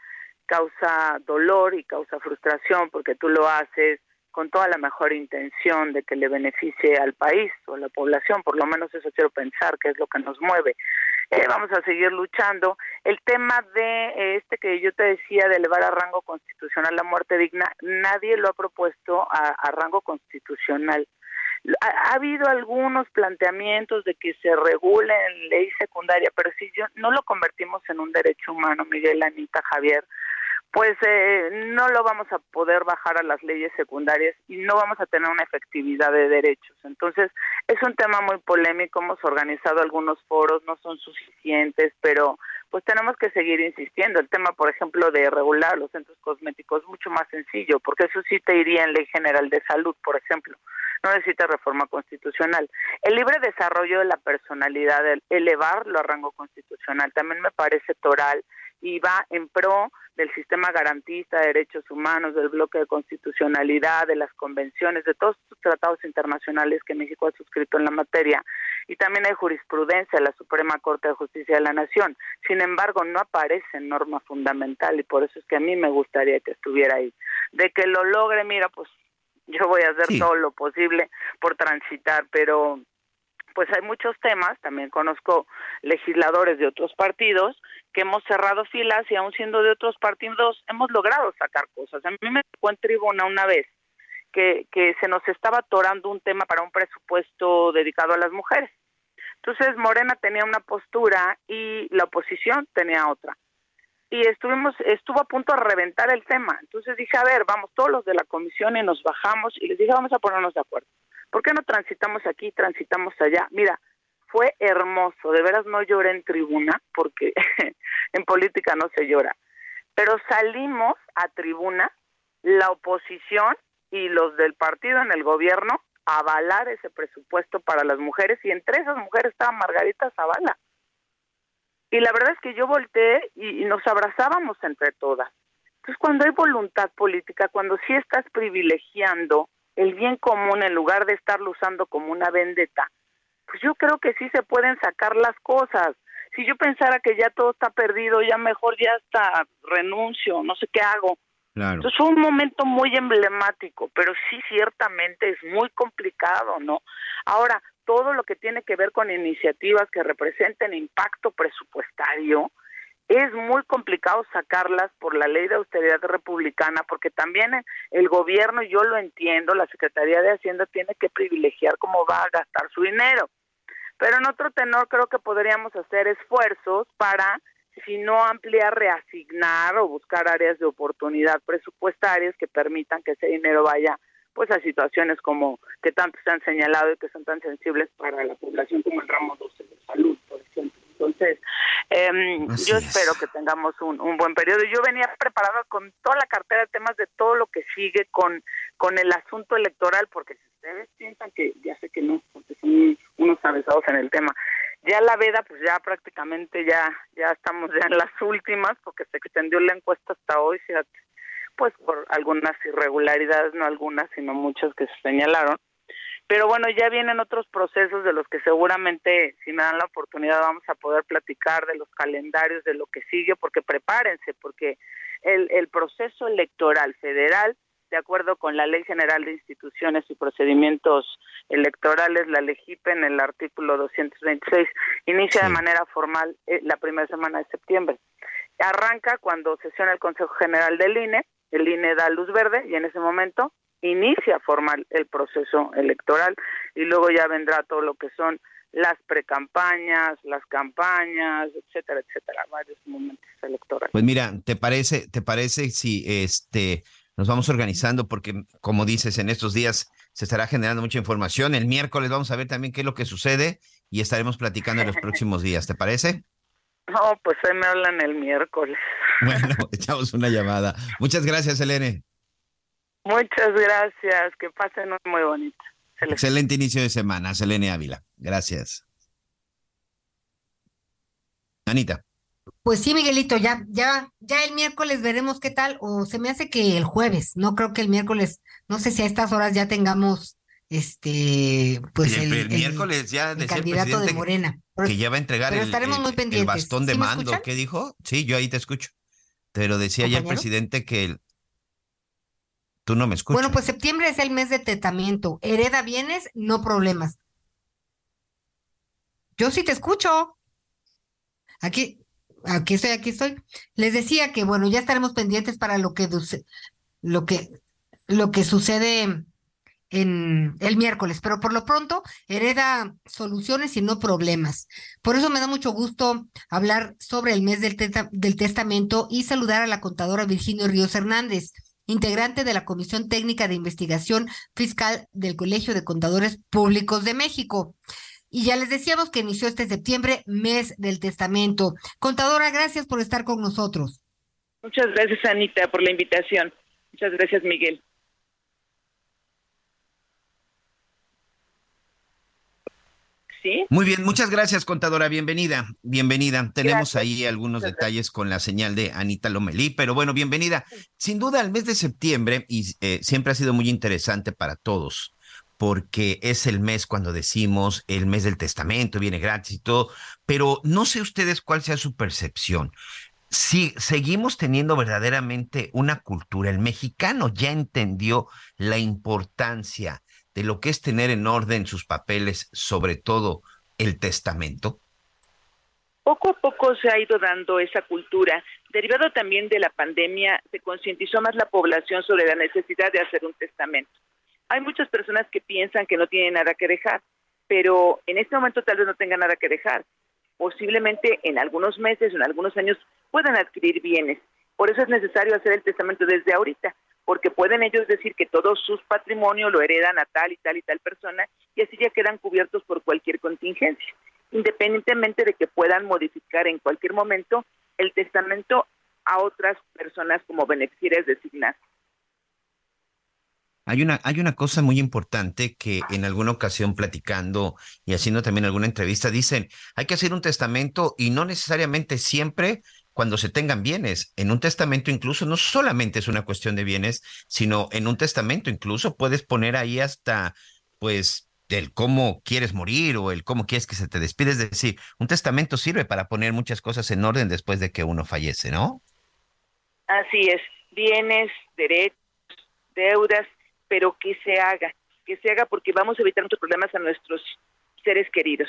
causa dolor y causa frustración porque tú lo haces con toda la mejor intención de que le beneficie al país o a la población, por lo menos eso quiero pensar, que es lo que nos mueve. Eh, vamos a seguir luchando. El tema de eh, este que yo te decía de elevar a rango constitucional la muerte digna, nadie lo ha propuesto a, rango constitucional. Ha, habido algunos planteamientos de que se regule en ley secundaria, pero si yo no lo convertimos en un derecho humano, Miguel, Anita, Javier, pues eh, no lo vamos a poder bajar a las leyes secundarias y no vamos a tener una efectividad de derechos. Entonces, es un tema muy polémico, hemos organizado algunos foros, no son suficientes, pero pues tenemos que seguir insistiendo. El tema, por ejemplo, de regular los centros cosméticos es mucho más sencillo, porque eso sí te iría en ley general de salud, por ejemplo. No necesita reforma constitucional. El libre desarrollo de la personalidad, el elevarlo a rango constitucional, también me parece toral y va en pro del sistema garantista de derechos humanos, del bloque de constitucionalidad, de las convenciones, de todos estos tratados internacionales que México ha suscrito en la materia. Y también hay jurisprudencia de la Suprema Corte de Justicia de la Nación. Sin embargo, no aparece en norma fundamental y por eso es que a mí me gustaría que estuviera ahí. De que lo logre, mira, pues yo voy a hacer todo lo posible por transitar, pero pues hay muchos temas, también conozco legisladores de otros partidos que hemos cerrado filas y aún siendo de otros partidos hemos logrado sacar cosas. A mí me tocó en tribuna una vez que, que se nos estaba atorando un tema para un presupuesto dedicado a las mujeres. Entonces Morena tenía una postura y la oposición tenía otra. Y estuvimos, estuvo a punto de reventar el tema. Entonces dije, a ver, vamos todos los de la comisión y nos bajamos y les dije, vamos a ponernos de acuerdo. ¿Por qué no transitamos aquí, transitamos allá? Mira, fue hermoso, de veras no lloré en tribuna, porque en política no se llora, pero salimos a tribuna, la oposición y los del partido en el gobierno, a avalar ese presupuesto para las mujeres, y entre esas mujeres estaba Margarita Zavala. Y la verdad es que yo volteé y, y nos abrazábamos entre todas. Entonces, cuando hay voluntad política, cuando sí estás privilegiando el bien común en lugar de estarlo usando como una vendetta, pues yo creo que sí se pueden sacar las cosas. Si yo pensara que ya todo está perdido, ya mejor ya hasta renuncio, no sé qué hago. Claro. Entonces fue un momento muy emblemático, pero sí ciertamente es muy complicado, ¿no? Ahora, todo lo que tiene que ver con iniciativas que representen impacto presupuestario, es muy complicado sacarlas por la ley de austeridad republicana, porque también el gobierno, yo lo entiendo, la Secretaría de Hacienda tiene que privilegiar cómo va a gastar su dinero. Pero en otro tenor creo que podríamos hacer esfuerzos para, si no ampliar, reasignar o buscar áreas de oportunidad presupuestarias que permitan que ese dinero vaya pues a situaciones como que tanto se han señalado y que son tan sensibles para la población como el ramo 12 de salud, por ejemplo. Entonces, eh, yo espero que tengamos un, un, buen periodo. Yo venía preparada con toda la cartera de temas de todo lo que sigue con, con el asunto electoral, porque si ustedes piensan que, ya sé que no, porque son unos avesados en el tema, Ya la veda, pues ya prácticamente ya ya estamos ya en las últimas porque se extendió la encuesta hasta hoy, fíjate, pues por algunas irregularidades, no algunas, sino muchas que se señalaron. Pero bueno, ya vienen otros procesos de los que seguramente, si me dan la oportunidad, vamos a poder platicar de los calendarios, de lo que sigue, porque prepárense, porque el, el proceso electoral federal de acuerdo con la Ley General de Instituciones y Procedimientos Electorales, la LEGIP en el artículo 226, inicia de manera formal eh, la primera semana de septiembre. Arranca cuando sesiona el Consejo General del INE, el INE da luz verde y en ese momento inicia formal el proceso electoral y luego ya vendrá todo lo que son las precampañas, las campañas, etcétera, etcétera, varios momentos electorales. Pues mira, ¿te parece, te parece si este nos vamos organizando porque, como dices, en estos días se estará generando mucha información. El miércoles vamos a ver también qué es lo que sucede y estaremos platicando en los próximos días. ¿Te parece? No, pues ahí me hablan el miércoles. Bueno, echamos una llamada. Muchas gracias, Elene. Muchas gracias. Que pasen muy bonito. Excelente. Excelente inicio de semana, Selene Ávila. Gracias. Anita. Pues sí, Miguelito, ya, ya, ya el miércoles veremos qué tal, o se me hace que el jueves, no creo que el miércoles, no sé si a estas horas ya tengamos este, pues el, el, miércoles ya el candidato de Morena. que ya va a entregar el, el, bastón de mando. ¿Qué dijo? Sí, yo ahí te escucho. Pero decía ya el presidente que el... tú no me escuchas. Bueno, pues septiembre es el mes de tratamiento. Hereda bienes, no problemas. Yo sí te escucho. Aquí, aquí estoy, aquí estoy. Les decía que, bueno, ya estaremos pendientes para lo que, lo que, lo que sucede en el miércoles, pero por lo pronto hereda soluciones y no problemas. Por eso me da mucho gusto hablar sobre el mes del, del testamento y saludar a la contadora Virginia Ríos Hernández, integrante de la Comisión Técnica de Investigación Fiscal del Colegio de Contadores Públicos de México. Y ya les decíamos que inició este septiembre, mes del testamento. Contadora, gracias por estar con nosotros. Muchas gracias, Anita, por la invitación. Muchas gracias, Miguel. ¿Sí? Muy bien, muchas gracias, contadora. Bienvenida, bienvenida. Tenemos ahí algunos detalles con la señal de Anita Lomelí, pero bueno, bienvenida. Sin duda, el mes de septiembre y eh, siempre ha sido muy interesante para todos porque es el mes cuando decimos el mes del testamento, viene gratis y todo, pero no sé ustedes cuál sea su percepción. Si seguimos teniendo verdaderamente una cultura, el mexicano ya entendió la importancia de lo que es tener en orden sus papeles, sobre todo el testamento. Poco a poco se ha ido dando esa cultura. Derivado también de la pandemia, se concientizó más la población sobre la necesidad de hacer un testamento hay muchas personas que piensan que no tienen nada que dejar, pero en este momento tal vez no tengan nada que dejar. Posiblemente en algunos meses en algunos años puedan adquirir bienes. Por eso es necesario hacer el testamento desde ahorita, porque pueden ellos decir que todo su patrimonio lo heredan a tal y tal y tal persona y así ya quedan cubiertos por cualquier contingencia, independientemente de que puedan modificar en cualquier momento el testamento a otras personas como beneficiarias designadas. Hay una, hay una cosa muy importante que en alguna ocasión platicando y haciendo también alguna entrevista dicen, hay que hacer un testamento y no necesariamente siempre cuando se tengan bienes. En un testamento incluso no solamente es una cuestión de bienes, sino en un testamento incluso puedes poner ahí hasta, pues, el cómo quieres morir o el cómo quieres que se te despide. Es decir, un testamento sirve para poner muchas cosas en orden después de que uno fallece, ¿no? Así es, bienes, derechos, deudas pero que se haga, que se haga porque vamos a evitar muchos problemas a nuestros seres queridos.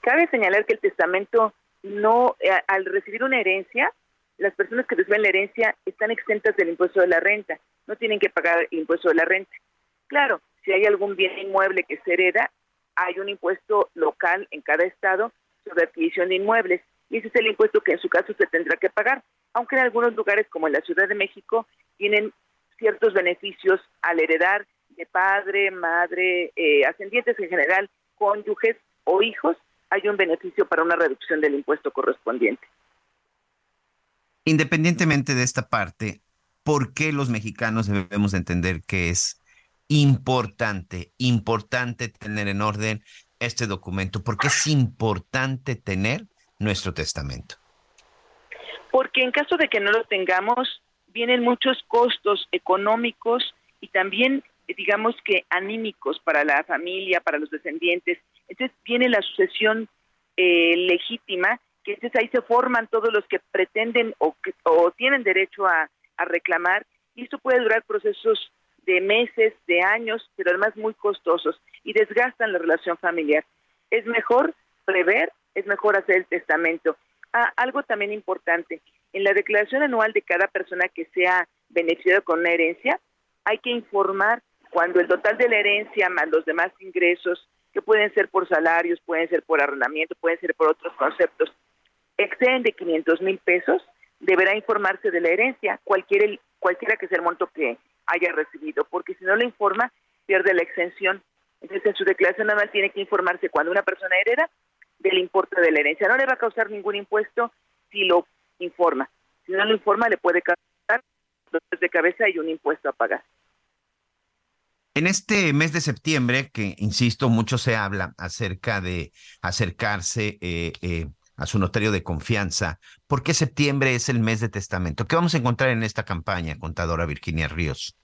Cabe señalar que el testamento no, eh, al recibir una herencia, las personas que reciben la herencia están exentas del impuesto de la renta, no tienen que pagar el impuesto de la renta. Claro, si hay algún bien inmueble que se hereda, hay un impuesto local en cada estado sobre adquisición de inmuebles y ese es el impuesto que en su caso se tendrá que pagar, aunque en algunos lugares como en la Ciudad de México tienen ciertos beneficios al heredar de padre, madre, eh, ascendientes en general, cónyuges o hijos, hay un beneficio para una reducción del impuesto correspondiente. Independientemente de esta parte, ¿por qué los mexicanos debemos entender que es importante, importante tener en orden este documento? ¿Por qué es importante tener nuestro testamento? Porque en caso de que no lo tengamos, vienen muchos costos económicos y también, digamos que anímicos para la familia, para los descendientes. Entonces viene la sucesión eh, legítima, que entonces ahí se forman todos los que pretenden o, o tienen derecho a, reclamar, y esto puede durar procesos de meses, de años, pero además muy costosos y desgastan la relación familiar. Es mejor prever, es mejor hacer el testamento. Ah, algo también importante, en la declaración anual de cada persona que sea beneficiado con una herencia, hay que informar cuando el total de la herencia más los demás ingresos, que pueden ser por salarios, pueden ser por arrendamiento, pueden ser por otros conceptos, exceden de 500 mil pesos, deberá informarse de la herencia, cualquier, cualquiera que sea el monto que haya recibido, porque si no lo informa, pierde la exención. Entonces, en su declaración anual tiene que informarse cuando una persona hereda del importe de la herencia. No le va a causar ningún impuesto si lo informa. Si no lo informa, le puede causar dolores de cabeza y un impuesto a pagar. En este mes de septiembre, que insisto, mucho se habla acerca de acercarse eh, eh, a su notario de confianza. ¿Por qué septiembre es el mes de testamento? ¿Qué vamos a encontrar en esta campaña, contadora Virginia Ríos?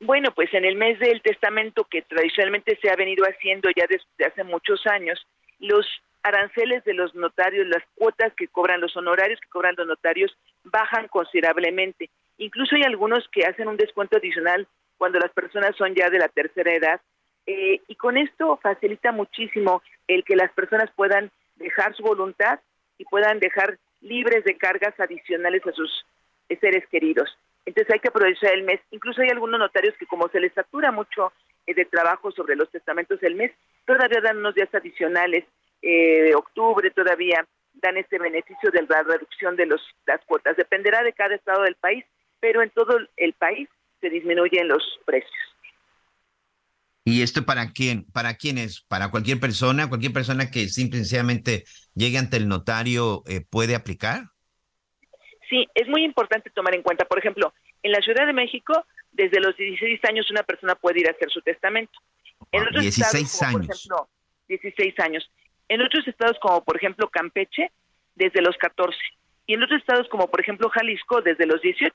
Bueno, pues en el mes del testamento que tradicionalmente se ha venido haciendo ya desde hace muchos años, los aranceles de los notarios, las cuotas que cobran los honorarios que cobran los notarios bajan considerablemente. Incluso hay algunos que hacen un descuento adicional cuando las personas son ya de la tercera edad. Eh, y con esto facilita muchísimo el que las personas puedan dejar su voluntad y puedan dejar libres de cargas adicionales a sus seres queridos. Entonces hay que aprovechar el mes. Incluso hay algunos notarios que como se les satura mucho eh, de trabajo sobre los testamentos del mes, todavía dan unos días adicionales eh, octubre, todavía dan este beneficio de la reducción de los, las cuotas. Dependerá de cada estado del país, pero en todo el país se disminuyen los precios. ¿Y esto para quién? ¿Para quién es? ¿Para cualquier persona? ¿Cualquier persona que simplemente llegue ante el notario eh, puede aplicar? Sí, es muy importante tomar en cuenta, por ejemplo, en la Ciudad de México, desde los 16 años una persona puede ir a hacer su testamento. En otros 16 estados, años. Por ejemplo, 16 años. En otros estados como por ejemplo Campeche, desde los 14. Y en otros estados como por ejemplo Jalisco, desde los 18.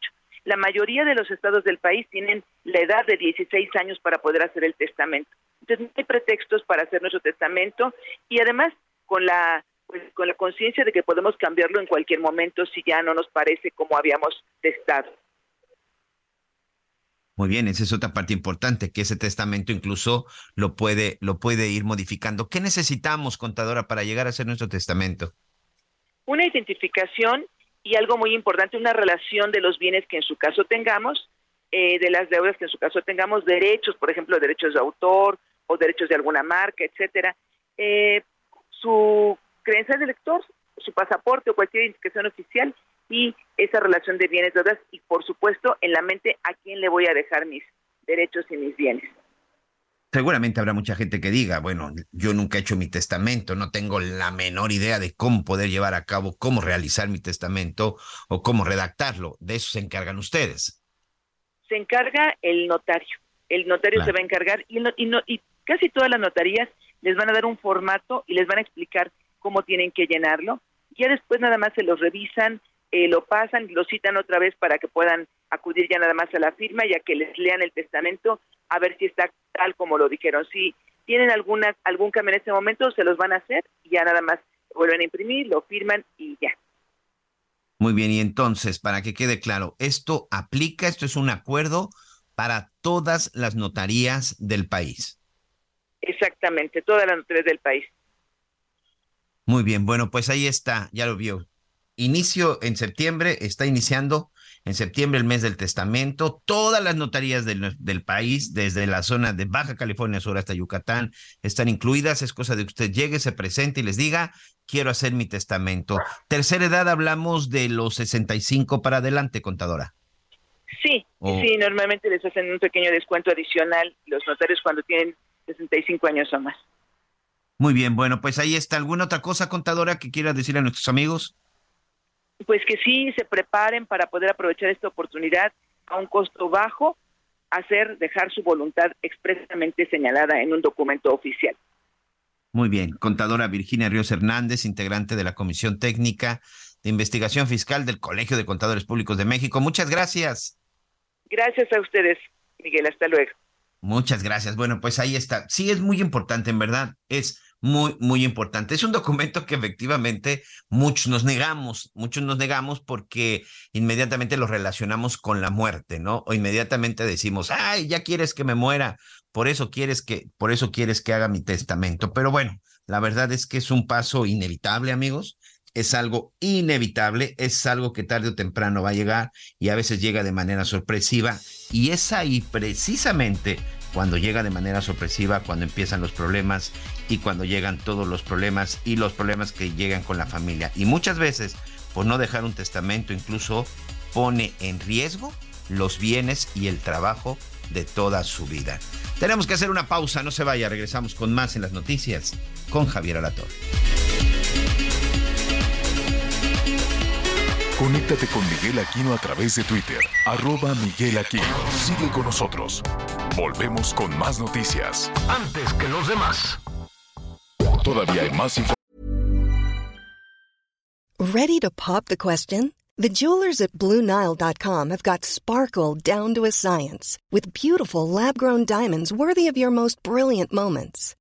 La mayoría de los estados del país tienen la edad de 16 años para poder hacer el testamento. Entonces no hay pretextos para hacer nuestro testamento y además con la pues, con la conciencia de que podemos cambiarlo en cualquier momento si ya no nos parece como habíamos testado. Muy bien, esa es otra parte importante, que ese testamento incluso lo puede, lo puede ir modificando. ¿Qué necesitamos, contadora, para llegar a hacer nuestro testamento? Una identificación y algo muy importante, una relación de los bienes que en su caso tengamos, eh, de las deudas que en su caso tengamos, derechos, por ejemplo, derechos de autor o derechos de alguna marca, etcétera. Eh, su creencia de lector, su pasaporte o cualquier identificación oficial y esa relación de bienes deudas y por supuesto en la mente a quién le voy a dejar mis derechos y mis bienes. Seguramente habrá mucha gente que diga, bueno, yo nunca he hecho mi testamento, no tengo la menor idea de cómo poder llevar a cabo, cómo realizar mi testamento o cómo redactarlo. De eso se encargan ustedes. Se encarga el notario. El notario Claro. se va a encargar y, no- y, no- y casi todas las notarías les van a dar un formato y les van a explicar cómo tienen que llenarlo. Ya después nada más se los revisan, eh, lo pasan, lo citan otra vez para que puedan acudir ya nada más a la firma y a que les lean el testamento a ver si está tal como lo dijeron. Si tienen alguna algún cambio en este momento, se los van a hacer y ya nada más vuelven a imprimir, lo firman y ya. Muy bien, y entonces, para que quede claro, esto aplica, esto es un acuerdo para todas las notarías del país. Exactamente, todas las notarías del país. Muy bien, bueno, pues ahí está, ya lo vio. Inicio en septiembre, está iniciando en septiembre el mes del testamento. Todas las notarías del, del país, desde la zona de Baja California Sur hasta Yucatán, están incluidas. Es cosa de que usted llegue, se presente y les diga, quiero hacer mi testamento. Tercera edad, hablamos de los 65 para adelante, contadora. Sí, Oh. sí, normalmente les hacen un pequeño descuento adicional los notarios cuando tienen 65 años o más. Muy bien, bueno, pues ahí está. ¿Alguna otra cosa, contadora, que quiera decir a nuestros amigos? Pues que sí se preparen para poder aprovechar esta oportunidad a un costo bajo hacer, dejar su voluntad expresamente señalada en un documento oficial. Muy bien, contadora Virginia Ríos Hernández, integrante de la Comisión Técnica de Investigación Fiscal del Colegio de Contadores Públicos de México. Muchas gracias. Gracias a ustedes, Miguel. Hasta luego. Muchas gracias. Bueno, pues ahí está. Sí, es muy importante, en verdad. Es muy, muy importante. Es un documento que efectivamente muchos nos negamos, muchos nos negamos porque inmediatamente lo relacionamos con la muerte, ¿no? O inmediatamente decimos, ay, ya quieres que me muera, por eso quieres que, por eso quieres que haga mi testamento. Pero bueno, la verdad es que es un paso inevitable, amigos. Es algo inevitable, es algo que tarde o temprano va a llegar y a veces llega de manera sorpresiva. Y es ahí precisamente cuando llega de manera sorpresiva, cuando empiezan los problemas y cuando llegan todos los problemas y los problemas que llegan con la familia. Y muchas veces, por no dejar un testamento, incluso pone en riesgo los bienes y el trabajo de toda su vida. Tenemos que hacer una pausa, no se vaya, regresamos con más en las noticias con Javier Alatorre. Conéctate con Miguel Aquino a través de Twitter, arroba Miguel Aquino. Sigue con nosotros. Volvemos con más noticias. Antes que los demás. Todavía hay más información. Ready to pop the question? The jewelers at BlueNile.com have got sparkle down to a science with beautiful lab-grown diamonds worthy of your most brilliant moments.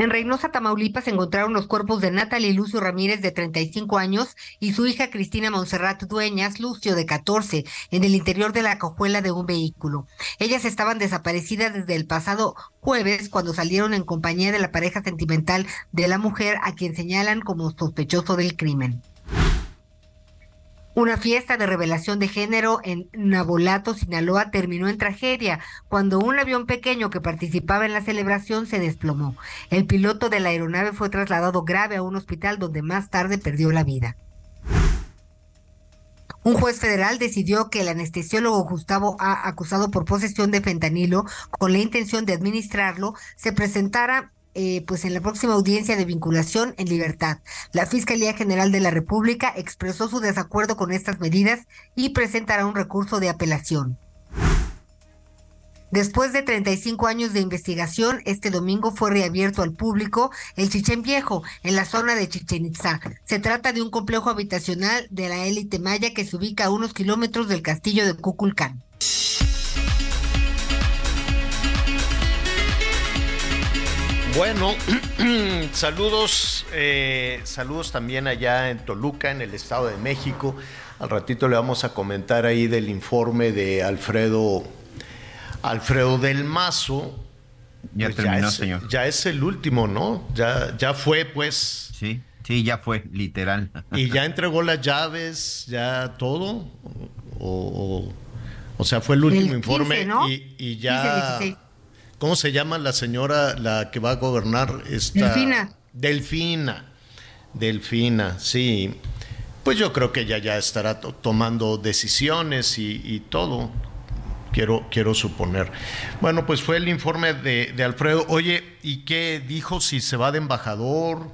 En Reynosa, Tamaulipas, encontraron los cuerpos de Natalie Lucio Ramírez, de 35 años, y su hija Cristina Monserrat Dueñas, Lucio, de 14, en el interior de la cojuela de un vehículo. Ellas estaban desaparecidas desde el pasado jueves, cuando salieron en compañía de la pareja sentimental de la mujer, a quien señalan como sospechoso del crimen. Una fiesta de revelación de género en Nabolato, Sinaloa, terminó en tragedia cuando un avión pequeño que participaba en la celebración se desplomó. El piloto de la aeronave fue trasladado grave a un hospital donde más tarde perdió la vida. Un juez federal decidió que el anestesiólogo Gustavo A, acusado por posesión de fentanilo con la intención de administrarlo, se presentara eh, pues en la próxima audiencia de vinculación en libertad. La Fiscalía General de la República expresó su desacuerdo con estas medidas y presentará un recurso de apelación. Después de 35 años de investigación, este domingo fue reabierto al público el Chichen Viejo, en la zona de Chichen Itza. Se trata de un complejo habitacional de la élite maya que se ubica a unos kilómetros del castillo de Cuculcán. Bueno, saludos, eh, saludos también allá en Toluca, en el Estado de México. Al ratito le vamos a comentar ahí del informe de Alfredo, Alfredo del Mazo. Ya pues terminó, ya es, señor. Ya es el último, ¿no? Ya, ya fue, pues. Sí, sí, ya fue, literal. Y ya entregó las llaves, ya todo. O, o, o sea, fue el último El 15, informe ¿no? y, y ya. 15, 16. ¿Cómo se llama la señora la que va a gobernar esta? Delfina. Delfina. Delfina, sí. Pues yo creo que ella ya estará to- tomando decisiones y, y todo. Quiero, quiero suponer. Bueno, pues fue el informe de, de Alfredo. Oye, ¿y qué dijo si se va de embajador?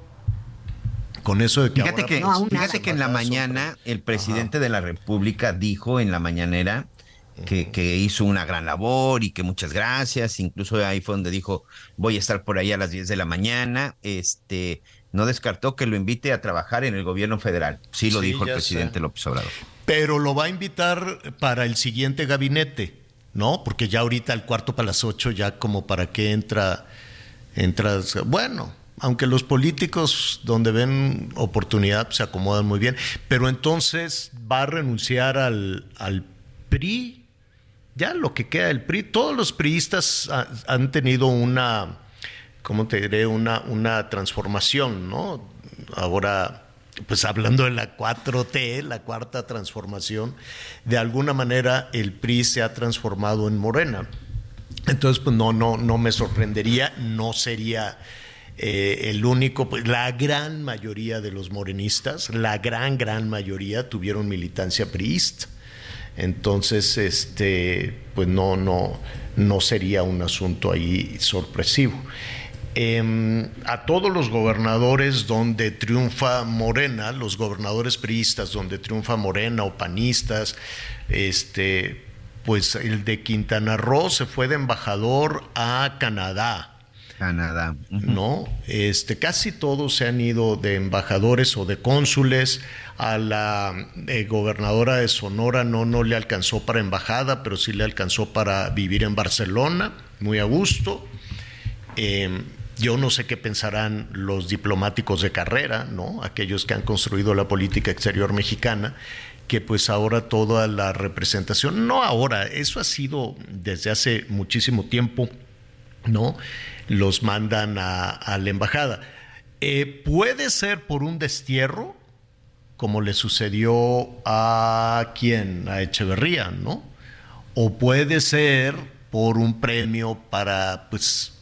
Con eso de que Fíjate ahora, que, pues, fíjate que en la mañana el presidente de la República dijo en la mañanera que, que hizo una gran labor y que muchas gracias. Incluso ahí fue donde dijo, voy a estar por ahí a las 10 de la mañana. Este, no descartó que lo invite a trabajar en el gobierno federal. Sí lo Sí, dijo el presidente sé. López Obrador. Pero lo va a invitar para el siguiente gabinete, ¿no? Porque ya ahorita el cuarto para las ocho, ya como para qué entra, entra, bueno, aunque los políticos donde ven oportunidad pues, se acomodan muy bien, pero entonces va a renunciar al, al PRI, ya lo que queda del PRI, todos los priistas ha- han tenido una, ¿cómo te diré? Una, una transformación, ¿no? Ahora, pues hablando de la 4T, la cuarta transformación, de alguna manera el PRI se ha transformado en Morena. Entonces, pues no, no, no me sorprendería, no sería eh, el único, pues la gran mayoría de los morenistas, la gran, gran mayoría tuvieron militancia priista. Entonces, este, pues no, no, no sería un asunto ahí sorpresivo. Em, a todos los gobernadores donde triunfa Morena, los gobernadores priistas donde triunfa Morena o panistas, este, pues el de Quintana Roo se fue de embajador a Canadá. Canadá. ¿No? Este, casi todos se han ido de embajadores o de cónsules. A la eh, gobernadora de Sonora no, no le alcanzó para embajada, pero sí le alcanzó para vivir en Barcelona, muy a gusto. Em, yo no sé qué pensarán los diplomáticos de carrera, ¿no? Aquellos que han construido la política exterior mexicana, que pues ahora toda la representación, no ahora, eso ha sido desde hace muchísimo tiempo, ¿no? Los mandan a, la embajada. Eh, puede ser por un destierro, como le sucedió a quien, a Echeverría, ¿no? O puede ser por un premio para, pues,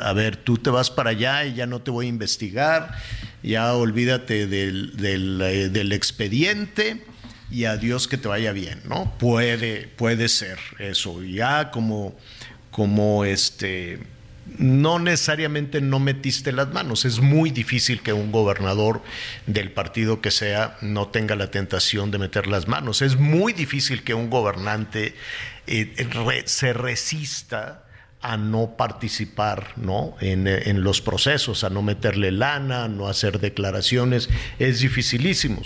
a ver, tú te vas para allá y ya no te voy a investigar, ya olvídate del, eh, del, expediente y adiós que te vaya bien, ¿no? Puede, puede ser eso, ya como, como este, no necesariamente no metiste las manos. Es muy difícil que un gobernador del partido que sea no tenga la tentación de meter las manos. Es muy difícil que un gobernante eh, se resista a no participar ¿no? En, los procesos, a no meterle lana, a no hacer declaraciones, es dificilísimo.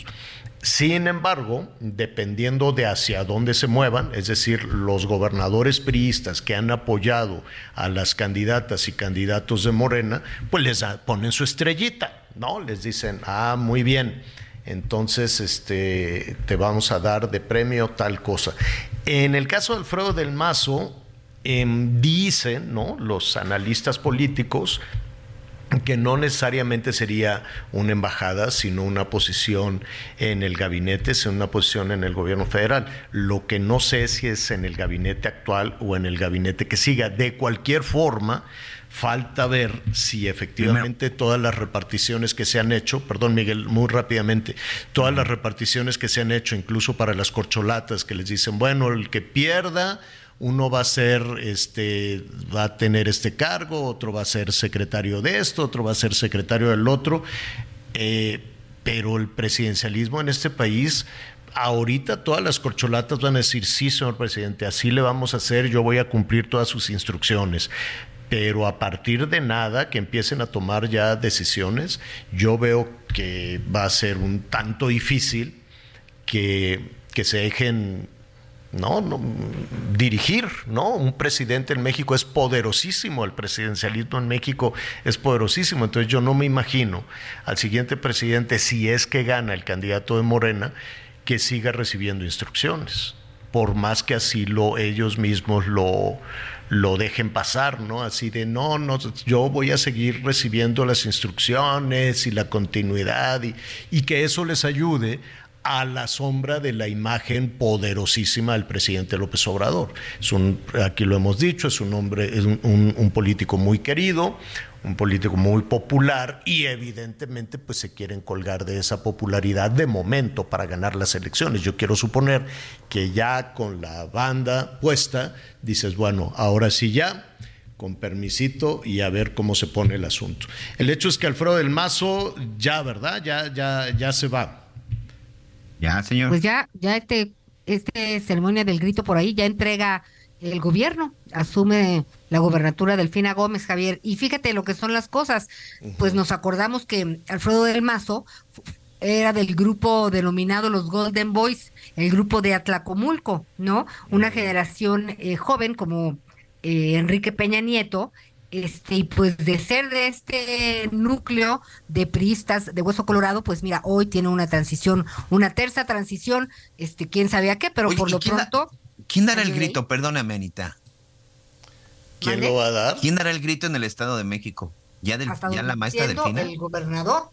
Sin embargo, dependiendo de hacia dónde se muevan, es decir, los gobernadores priistas que han apoyado a las candidatas y candidatos de Morena, pues les ponen su estrellita, ¿no? Les dicen, ah, muy bien, entonces este, te vamos a dar de premio tal cosa. En el caso de Alfredo del Mazo, Em, dicen ¿no? los analistas políticos que no necesariamente sería una embajada, sino una posición en el gabinete, sino una posición en el gobierno federal. Lo que no sé si es en el gabinete actual o en el gabinete que siga. De cualquier forma, falta ver si efectivamente todas las reparticiones que se han hecho, perdón Miguel, muy rápidamente, todas las reparticiones que se han hecho, incluso para las corcholatas, que les dicen, bueno, el que pierda uno va a ser, este, va a tener este cargo, otro va a ser secretario de esto, otro va a ser secretario del otro, eh, pero el presidencialismo en este país, ahorita todas las corcholatas van a decir, sí, señor presidente, así le vamos a hacer, yo voy a cumplir todas sus instrucciones. Pero a partir de nada que empiecen a tomar ya decisiones, yo veo que va a ser un tanto difícil que, que se dejen ¿no? ¿no? dirigir, ¿no? Un presidente en México es poderosísimo, el presidencialismo en México es poderosísimo, entonces yo no me imagino al siguiente presidente, si es que gana el candidato de Morena, que siga recibiendo instrucciones, por más que así lo ellos mismos lo lo dejen pasar, ¿no? Así de, no, no, yo voy a seguir recibiendo las instrucciones y la continuidad y, y que eso les ayude a la sombra de la imagen poderosísima del presidente López Obrador. Es un, aquí lo hemos dicho, es un hombre, es un, político muy querido, un político muy popular y evidentemente pues se quieren colgar de esa popularidad de momento para ganar las elecciones. Yo quiero suponer que ya con la banda puesta dices, bueno, ahora sí ya con permisito y a ver cómo se pone el asunto. El hecho es que Alfredo del Mazo ya, ¿verdad? Ya ya ya se va. Ya, señor. Pues ya, ya este, este ceremonia del grito por ahí ya entrega el gobierno, asume la gobernatura Delfina Gómez, Javier. Y fíjate lo que son las cosas. Pues nos acordamos que Alfredo del Mazo era del grupo denominado los Golden Boys, el grupo de Atlacomulco, ¿no? Una generación eh, joven como eh, Enrique Peña Nieto, este, y pues de ser de este núcleo de priistas de Hueso Colorado, pues mira, hoy tiene una transición, una tercera transición, este, quién sabe a qué, pero por lo pronto. ¿Quién dará el grito? Perdóname, Anita. ¿Quién lo va a dar? ¿Quién dará el grito en el Estado de México? Ya, del, ya la maestra Delfina. El gobernador.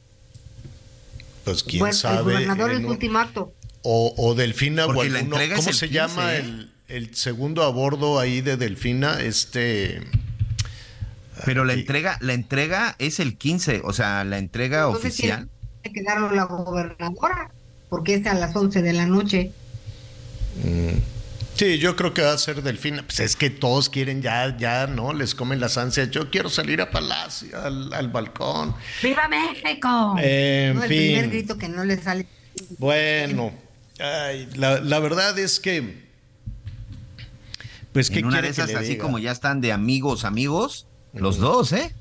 Pues quién sabe. El gobernador es el último acto. O, o Delfina, o alguno, ¿cómo se llama ¿eh? el el segundo a bordo ahí de Delfina, este... Pero la entrega, la entrega es el 15, o sea, la entrega oficial. Tiene que darlo la gobernadora, porque es a las 11 de la noche. Mm. Sí, yo creo que va a ser Delfina. Pues es que todos quieren ya, ya, ¿no? Les comen las ansias. Yo quiero salir a Palacio, al, balcón. ¡Viva México! En El primer grito que no le sale. Bueno, la, verdad es que. Pues, ¿qué en una de esas, así como ya están de amigos, amigos, los dos, ¿eh?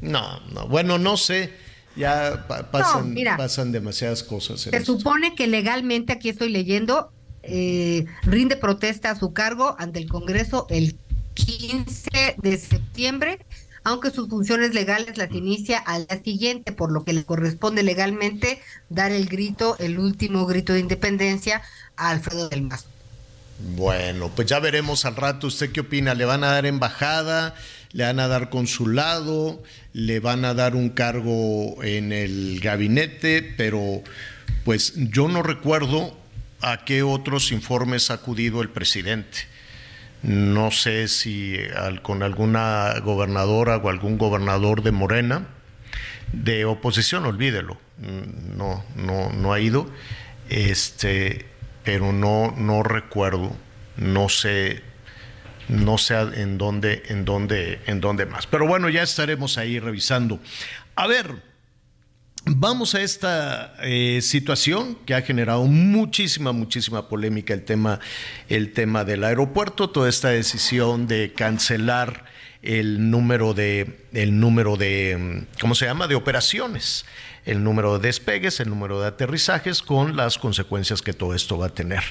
No, no, bueno, no sé. Ya pasan, pasan demasiadas cosas. Se supone que legalmente, aquí estoy leyendo, eh, rinde protesta a su cargo ante el Congreso el 15 de septiembre, aunque sus funciones legales las inicia al día siguiente, por lo que le corresponde legalmente dar el grito, el último grito de independencia a Alfredo del Mazo. Bueno, pues ya veremos al rato. ¿Usted qué opina? ¿Le van a dar embajada? ¿Le van a dar consulado? ¿Le van a dar un cargo en el gabinete? Pero pues yo no recuerdo a qué otros informes ha acudido el presidente. No sé si con alguna gobernadora o algún gobernador de Morena, de oposición, olvídelo, no, no, no ha ido, este, pero no, no recuerdo, no sé, no sé en dónde, en dónde, en dónde más. Pero bueno, ya estaremos ahí revisando. A ver, Vamos a esta eh, situación que ha generado muchísima, muchísima polémica el tema, el tema del aeropuerto, toda esta decisión de cancelar el número de, el número de, ¿cómo se llama?, de operaciones el número de despegues, el número de aterrizajes, con las consecuencias que todo esto va a tener.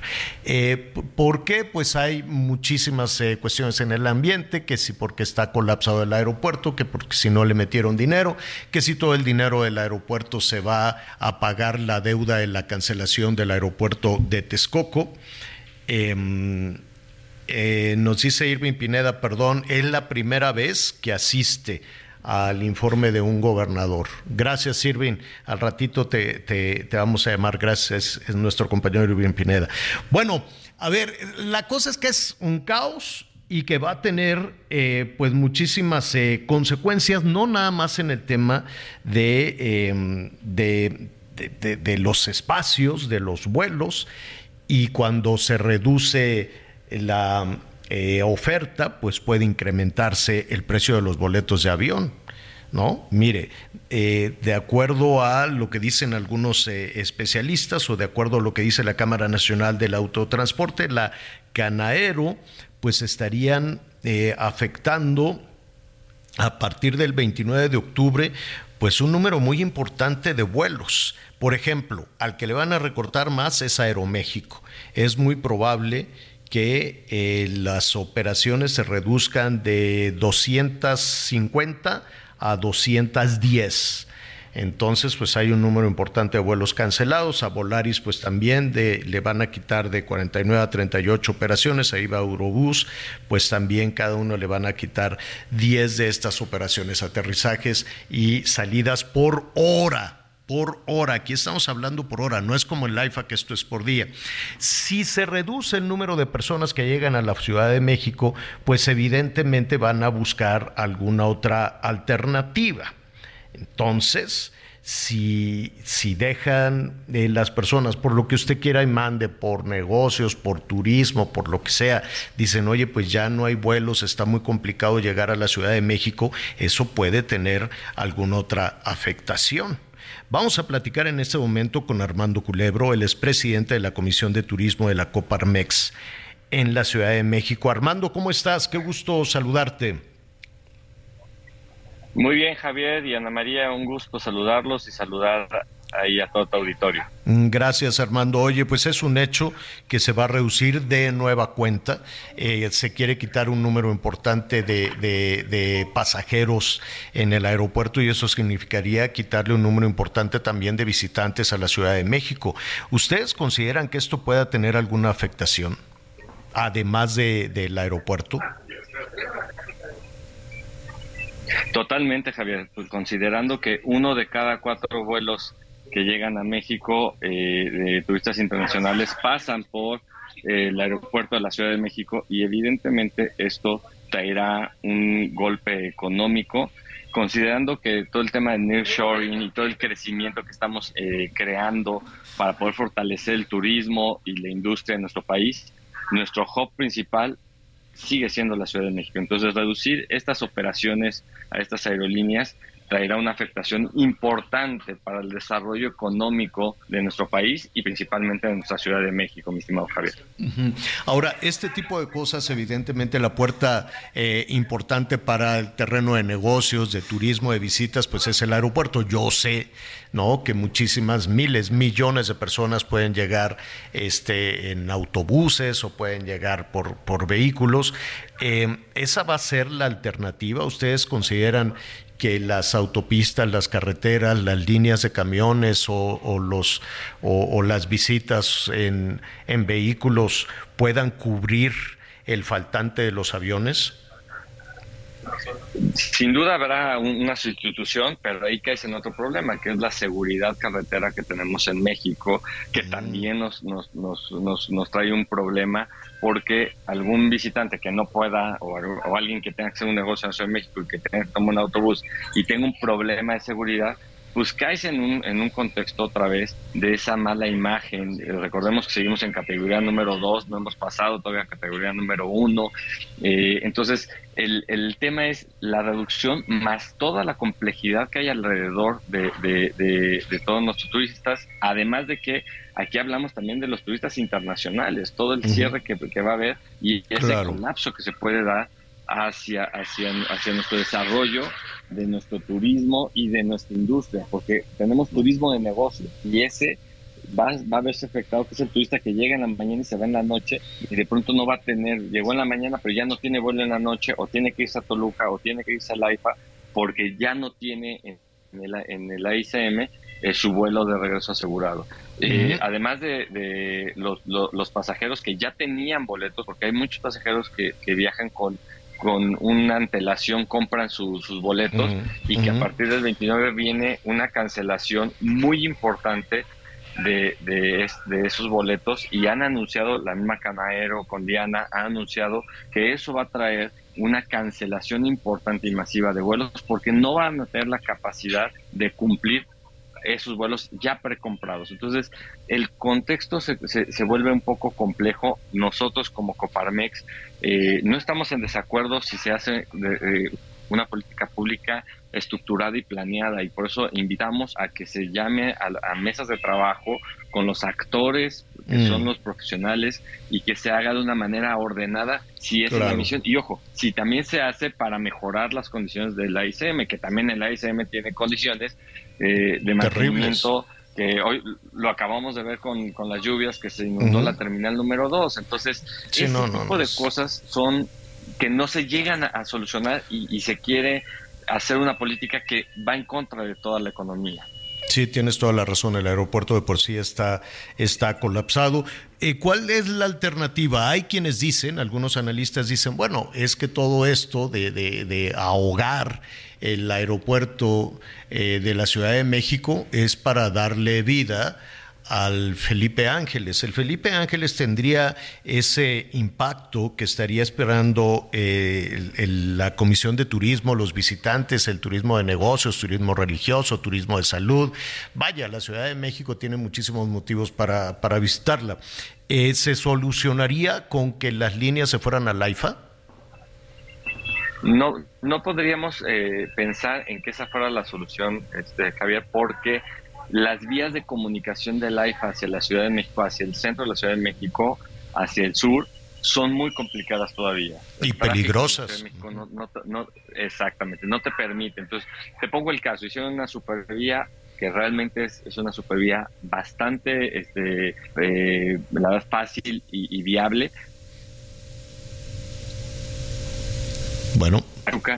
Eh, ¿Por qué? Pues hay muchísimas eh, cuestiones en el ambiente, que si porque está colapsado el aeropuerto, que porque si no le metieron dinero, que si todo el dinero del aeropuerto se va a pagar la deuda de la cancelación del aeropuerto de Texcoco. Em, eh, nos dice Irving Pineda, perdón, es la primera vez que asiste al informe de un gobernador. Gracias, Irving. Al ratito te, te, vamos a llamar. Gracias, es nuestro compañero Irving Pineda. Bueno, a ver, la cosa es que es un caos y que va a tener eh, pues muchísimas eh, consecuencias, no nada más en el tema de, em, de, de, los espacios, de los vuelos, y cuando se reduce la eh, oferta, pues puede incrementarse el precio de los boletos de avión. ¿No? Mire, eh, de acuerdo a lo que dicen algunos eh, especialistas o de acuerdo a lo que dice la Cámara Nacional del Autotransporte, la Canaero, pues estarían afectando a partir del 29 de octubre, pues un número muy importante de vuelos. Por ejemplo, al que le van a recortar más es Aeroméxico. Es muy probable que eh, las operaciones se reduzcan de 250 a 210. Entonces, pues hay un número importante de vuelos cancelados. A Volaris, pues también de, le van a quitar de 49 a 38 operaciones. Ahí va Eurobús, pues también cada uno le van a quitar 10 de estas operaciones, aterrizajes y salidas por hora por hora. Aquí estamos hablando por hora, no es como el IFA que esto es por día. Si se reduce el número de personas que llegan a la Ciudad de México, pues evidentemente van a buscar alguna otra alternativa. Entonces, si, si dejan eh, las personas por lo que usted quiera y mande, por negocios, por turismo, por lo que sea, dicen, oye, pues ya no hay vuelos, está muy complicado llegar a la Ciudad de México, eso puede tener alguna otra afectación. Vamos a platicar en este momento con Armando Culebro, el expresidente de la Comisión de Turismo de la Coparmex en la Ciudad de México. Armando, ¿cómo estás? Qué gusto saludarte. Muy bien, Javier y Ana María, un gusto saludarlos y saludar ahí a todo tu auditorio. Mm, gracias, Armando. Oye, pues es un hecho que se va a reducir de nueva cuenta. Eh, se quiere quitar un número importante de, de, pasajeros en el aeropuerto y eso significaría quitarle un número importante también de visitantes a la Ciudad de México. ¿Ustedes consideran que esto pueda tener alguna afectación, además del aeropuerto? Totalmente, Javier. Pues considerando que uno de cada cuatro vuelos que llegan a México eh, de turistas internacionales pasan por el aeropuerto de la Ciudad de México y evidentemente esto traerá un golpe económico considerando que todo el tema de nearshoring y todo el crecimiento que estamos eh, creando para poder fortalecer el turismo y la industria en nuestro país, nuestro hub principal sigue siendo la Ciudad de México. Entonces, reducir estas operaciones a estas aerolíneas traerá una afectación importante para el desarrollo económico de nuestro país y principalmente de nuestra Ciudad de México, mi estimado Javier. Ahora, este tipo de cosas, evidentemente, la puerta eh, importante para el terreno de negocios, de turismo, de visitas, pues es el aeropuerto. Yo sé, ¿no? Que muchísimas, miles, millones de personas pueden llegar este, en autobuses o pueden llegar por, por vehículos. Eh, ¿Esa va a ser la alternativa? ¿Ustedes consideran que las autopistas, las carreteras, las líneas de camiones o, los, o, las visitas en, en vehículos puedan cubrir el faltante de los aviones? Sin duda habrá una sustitución, pero ahí cae en otro problema, que es la seguridad carretera que tenemos en México, que también nos, nos, nos, nos, trae un problema porque algún visitante que no pueda o, alguien que tenga que hacer un negocio en México y que tenga que tomar un autobús y tenga un problema de seguridad, pues caes en un, en un contexto otra vez de esa mala imagen. Eh, recordemos que seguimos en categoría número 2, no hemos pasado todavía a categoría número 1. Eh, entonces, el, el, tema es la reducción más toda la complejidad que hay alrededor de, de, todos nuestros turistas, además de que aquí hablamos también de los turistas internacionales, todo el cierre que, que, va a haber y ese colapso que se puede dar hacia, hacia, hacia nuestro desarrollo de nuestro turismo y de nuestra industria, porque tenemos turismo de negocio y ese va, va a verse afectado, que es el turista que llega en la mañana y se va en la noche y de pronto no va a tener, llegó en la mañana pero ya no tiene vuelo en la noche o tiene que irse a Toluca o tiene que irse a Laifa porque ya no tiene en el, en el AICM eh, su vuelo de regreso asegurado. Eh, además de, los, los, pasajeros que ya tenían boletos, porque hay muchos pasajeros que, que viajan con con una antelación compran sus boletos y que a partir del 29 viene una cancelación muy importante de, de, esos boletos y han anunciado, la misma Canaero con Diana ha anunciado que eso va a traer una cancelación importante y masiva de vuelos porque no van a tener la capacidad de cumplir esos vuelos ya precomprados. Entonces, el contexto se, se, vuelve un poco complejo. Nosotros como Coparmex eh, no estamos en desacuerdo si se hace una política pública estructurada y planeada y por eso invitamos a que se llame a, mesas de trabajo con los actores que son mm. los profesionales y que se haga de una manera ordenada si es la misión y ojo si también se hace para mejorar las condiciones del AICM que también el AICM tiene condiciones eh, de mantenimiento que hoy lo acabamos de ver con, con las lluvias que se inundó la terminal número 2. Entonces, ese tipo de cosas son que no se llegan a, solucionar y, y, se quiere hacer una política que va en contra de toda la economía. Sí, tienes toda la razón. El aeropuerto de por sí está, está colapsado. Eh, ¿Cuál es la alternativa? Hay quienes dicen, algunos analistas dicen, bueno, es que todo esto de, de, de ahogar el aeropuerto eh, de la Ciudad de México es para darle vida al Felipe Ángeles. El Felipe Ángeles tendría ese impacto que estaría esperando eh, la Comisión de Turismo, los visitantes, el turismo de negocios, turismo religioso, turismo de salud. Vaya, la Ciudad de México tiene muchísimos motivos para, para visitarla. Eh, ¿Se solucionaría con que las líneas se fueran a Laifa? No, no podríamos eh, pensar en que esa fuera la solución, este, Javier, porque las vías de comunicación del AIFA hacia la Ciudad de México, hacia el centro de la Ciudad de México, hacia el sur, son muy complicadas todavía. Y peligrosas. no, exactamente, no te permite. Entonces, te pongo el caso, hicieron una supervía que realmente es, es una supervía bastante, este, eh, la verdad, fácil y, viable. Bueno.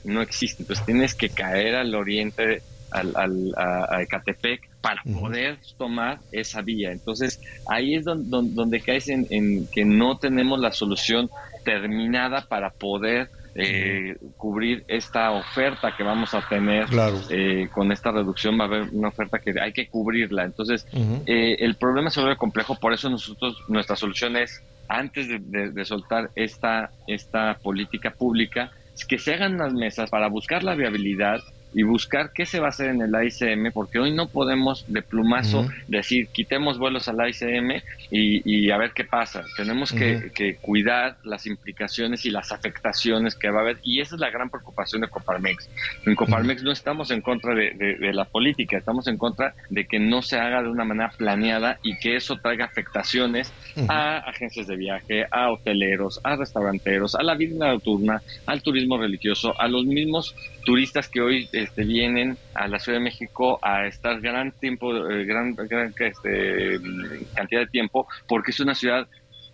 No existe, entonces tienes que caer al oriente, al, al a Ecatepec, para poder tomar esa vía. Entonces, ahí es donde, donde, caes en, que no tenemos la solución terminada para poder eh, cubrir esta oferta que vamos a tener eh, con esta reducción. Va a haber una oferta que hay que cubrirla. Entonces eh, el problema se vuelve complejo. Por eso nosotros nuestra solución es antes de, soltar esta, esta política pública, es que se hagan las mesas para buscar la viabilidad y buscar qué se va a hacer en el AICM, porque hoy no podemos de plumazo decir quitemos vuelos al AICM y, a ver qué pasa. Tenemos que, cuidar las implicaciones y las afectaciones que va a haber, y esa es la gran preocupación de Coparmex. En Coparmex no estamos en contra de, la política, estamos en contra de que no se haga de una manera planeada y que eso traiga afectaciones a agencias de viaje, a hoteleros, a restauranteros, a la vida nocturna, al turismo religioso, a los mismos turistas que hoy este, vienen a la Ciudad de México a estar gran tiempo, eh, gran, este, cantidad de tiempo, porque es una ciudad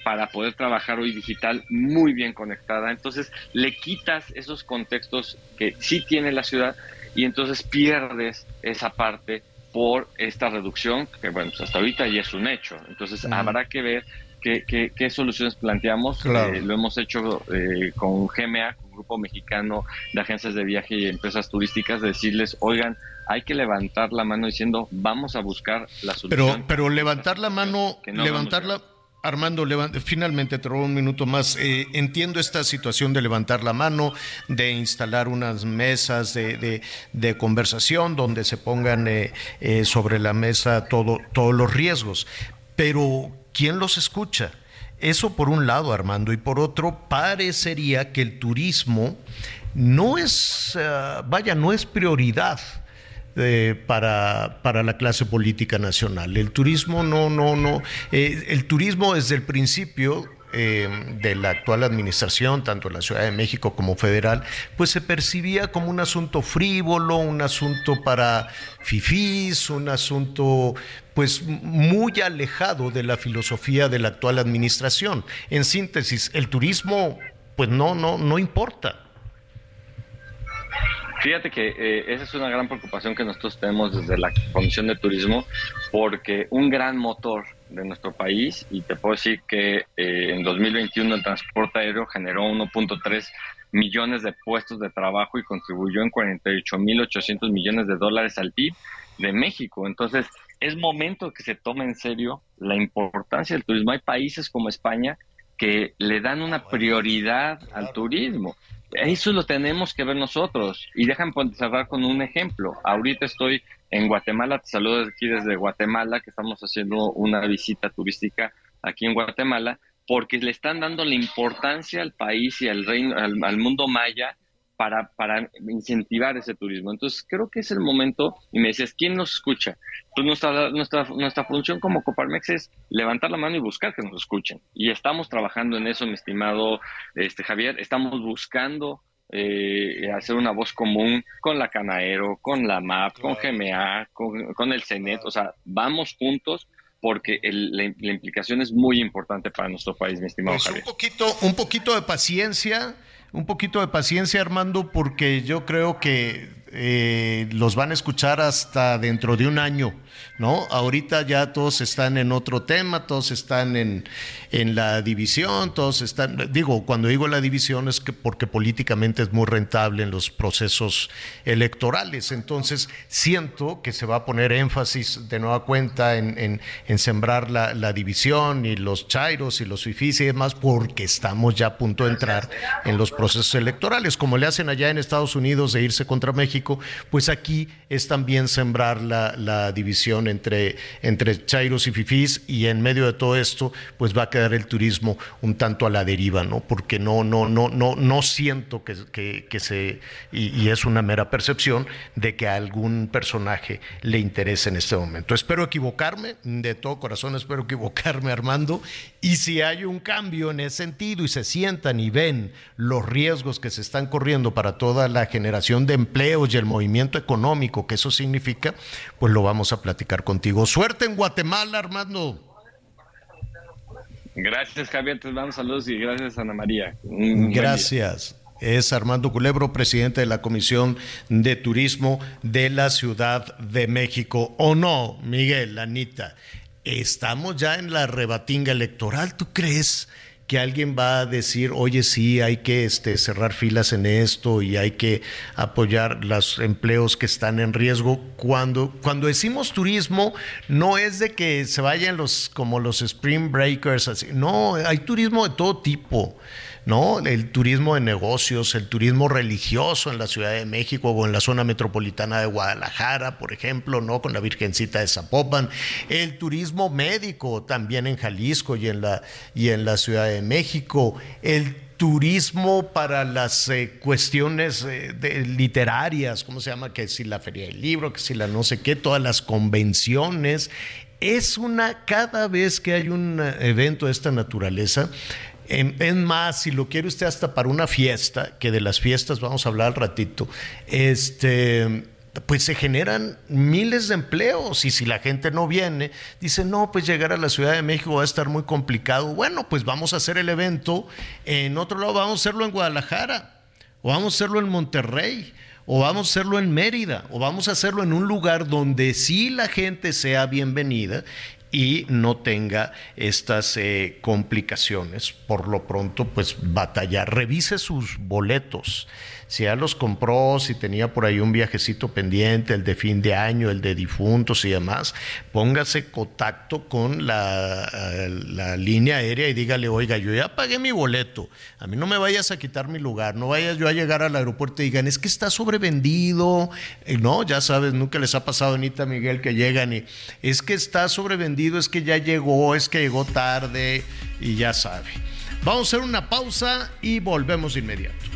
para poder trabajar hoy digital muy bien conectada. Entonces le quitas esos contextos que sí tiene la ciudad y entonces pierdes esa parte por esta reducción, que bueno, pues hasta ahorita ya es un hecho. Entonces habrá que ver qué, qué, soluciones planteamos. Eh, lo hemos hecho eh, con GMA, Grupo Mexicano de Agencias de Viaje y Empresas Turísticas, decirles, oigan, hay que levantar la mano diciendo, vamos a buscar la solución. Pero, pero levantar la mano, levantarla... Armando, finalmente te robo un minuto más. Eh, entiendo esta situación de levantar la mano, de instalar unas mesas de, de, conversación donde se pongan sobre la mesa todo, todos los riesgos, pero ¿quién los escucha? Eso por un lado, Armando, y por otro, parecería que el turismo no es, eh, vaya, no es prioridad. Eh, para, para, la clase política nacional. El turismo no, no, no. Eh, el turismo desde el principio de la actual administración, tanto en la Ciudad de México como federal, pues se percibía como un asunto frívolo, un asunto para fifís, un asunto pues muy alejado de la filosofía de la actual administración. En síntesis, el turismo pues no no no importa. Fíjate que eh, esa es una gran preocupación que nosotros tenemos desde la Comisión de Turismo, porque un gran motor de nuestro país, y te puedo decir que eh, en 2021 el transporte aéreo generó 1.3 millones de puestos de trabajo y contribuyó en 48.800 millones de dólares al PIB de México. Entonces, es momento que se tome en serio la importancia del turismo. Hay países como España que le dan una prioridad al turismo. Eso lo tenemos que ver nosotros. Y dejan cerrar con un ejemplo. Ahorita estoy en Guatemala, te saludo aquí desde Guatemala, que estamos haciendo una visita turística aquí en Guatemala, porque le están dando la importancia al país y al reino, al mundo maya para, para incentivar ese turismo. Entonces, creo que es el momento, y me dices, ¿quién nos escucha? Pues nuestra, nuestra, nuestra función como Coparmex es levantar la mano y buscar que nos escuchen. Y estamos trabajando en eso, mi estimado este, Javier, estamos buscando eh, hacer una voz común con la Canaero, con la MAP, con GMA, con, el CENET, o sea, vamos juntos porque la, implicación es muy importante para nuestro país, mi estimado pues Javier. Un poquito, un poquito de paciencia un poquito de paciencia, Armando, porque yo creo que eh, los van a escuchar hasta dentro de un año, ¿no? Ahorita ya todos están en otro tema, todos están en, en la división, todos están, digo, cuando digo la división es que porque políticamente es muy rentable en los procesos electorales, entonces siento que se va a poner énfasis de nueva cuenta en, en, sembrar la, la, división y los chairos y los fifís y demás, porque estamos ya a punto de entrar en los procesos electorales, como le hacen allá en Estados Unidos de irse contra México pues aquí es también sembrar la, división entre, entre chairos y fifís y en medio de todo esto, pues va a quedar el turismo un tanto a la deriva, ¿no? Porque no, no, no, no, no siento que, que, se, y, es una mera percepción, de que a algún personaje le interese en este momento. Espero equivocarme, de todo corazón espero equivocarme, Armando, y si hay un cambio en ese sentido y se sientan y ven los riesgos que se están corriendo para toda la generación de empleos el movimiento económico que eso significa, pues lo vamos a platicar contigo. Suerte en Guatemala, Armando. Gracias, Javier. Te damos saludos y gracias, Ana María. gracias. Es Armando Culebro, presidente de la Comisión de Turismo de la Ciudad de México. ¿O no, Miguel, Anita? Estamos ya en la rebatinga electoral. ¿Tú crees que alguien va a decir, oye, sí, hay que este, cerrar filas en esto y hay que apoyar los empleos que están en riesgo. Cuando, cuando decimos turismo, no es de que se vayan los como los spring breakers, así. no, hay turismo de todo tipo. ¿No? El turismo de negocios, el turismo religioso en la Ciudad de México o en la zona metropolitana de Guadalajara, por ejemplo, ¿no? Con la Virgencita de Zapopan, el turismo médico también en Jalisco y en la, y en la Ciudad de México, el turismo para las eh, cuestiones eh, literarias, ¿cómo se llama? Que si la feria del libro, que si la no sé qué, todas las convenciones. Es una, cada vez que hay un eh, evento de esta naturaleza, es más, si lo quiere usted hasta para una fiesta, que de las fiestas vamos a hablar al ratito, este, pues se generan miles de empleos y si la gente no viene, dice, no, pues llegar a la Ciudad de México va a estar muy complicado. Bueno, pues vamos a hacer el evento en otro lado, vamos a hacerlo en Guadalajara, o vamos a hacerlo en Monterrey, o vamos a hacerlo en Mérida, o vamos a hacerlo en un lugar donde sí la gente sea bienvenida y no tenga estas eh, complicaciones. Por lo pronto, pues batallar, revise sus boletos si ya los compró, si tenía por ahí un viajecito pendiente, el de fin de año, el de difuntos y demás, póngase contacto con la, línea aérea y dígale, oiga, yo ya pagué mi boleto, a mí no me vayas a quitar mi lugar, no vayas yo a llegar al aeropuerto y digan, es que está sobrevendido, no, ya sabes, nunca les ha pasado, Anita Miguel, que llegan y es que está sobrevendido, es que ya llegó, es que llegó tarde y ya sabe. Vamos a hacer una pausa y volvemos de inmediato.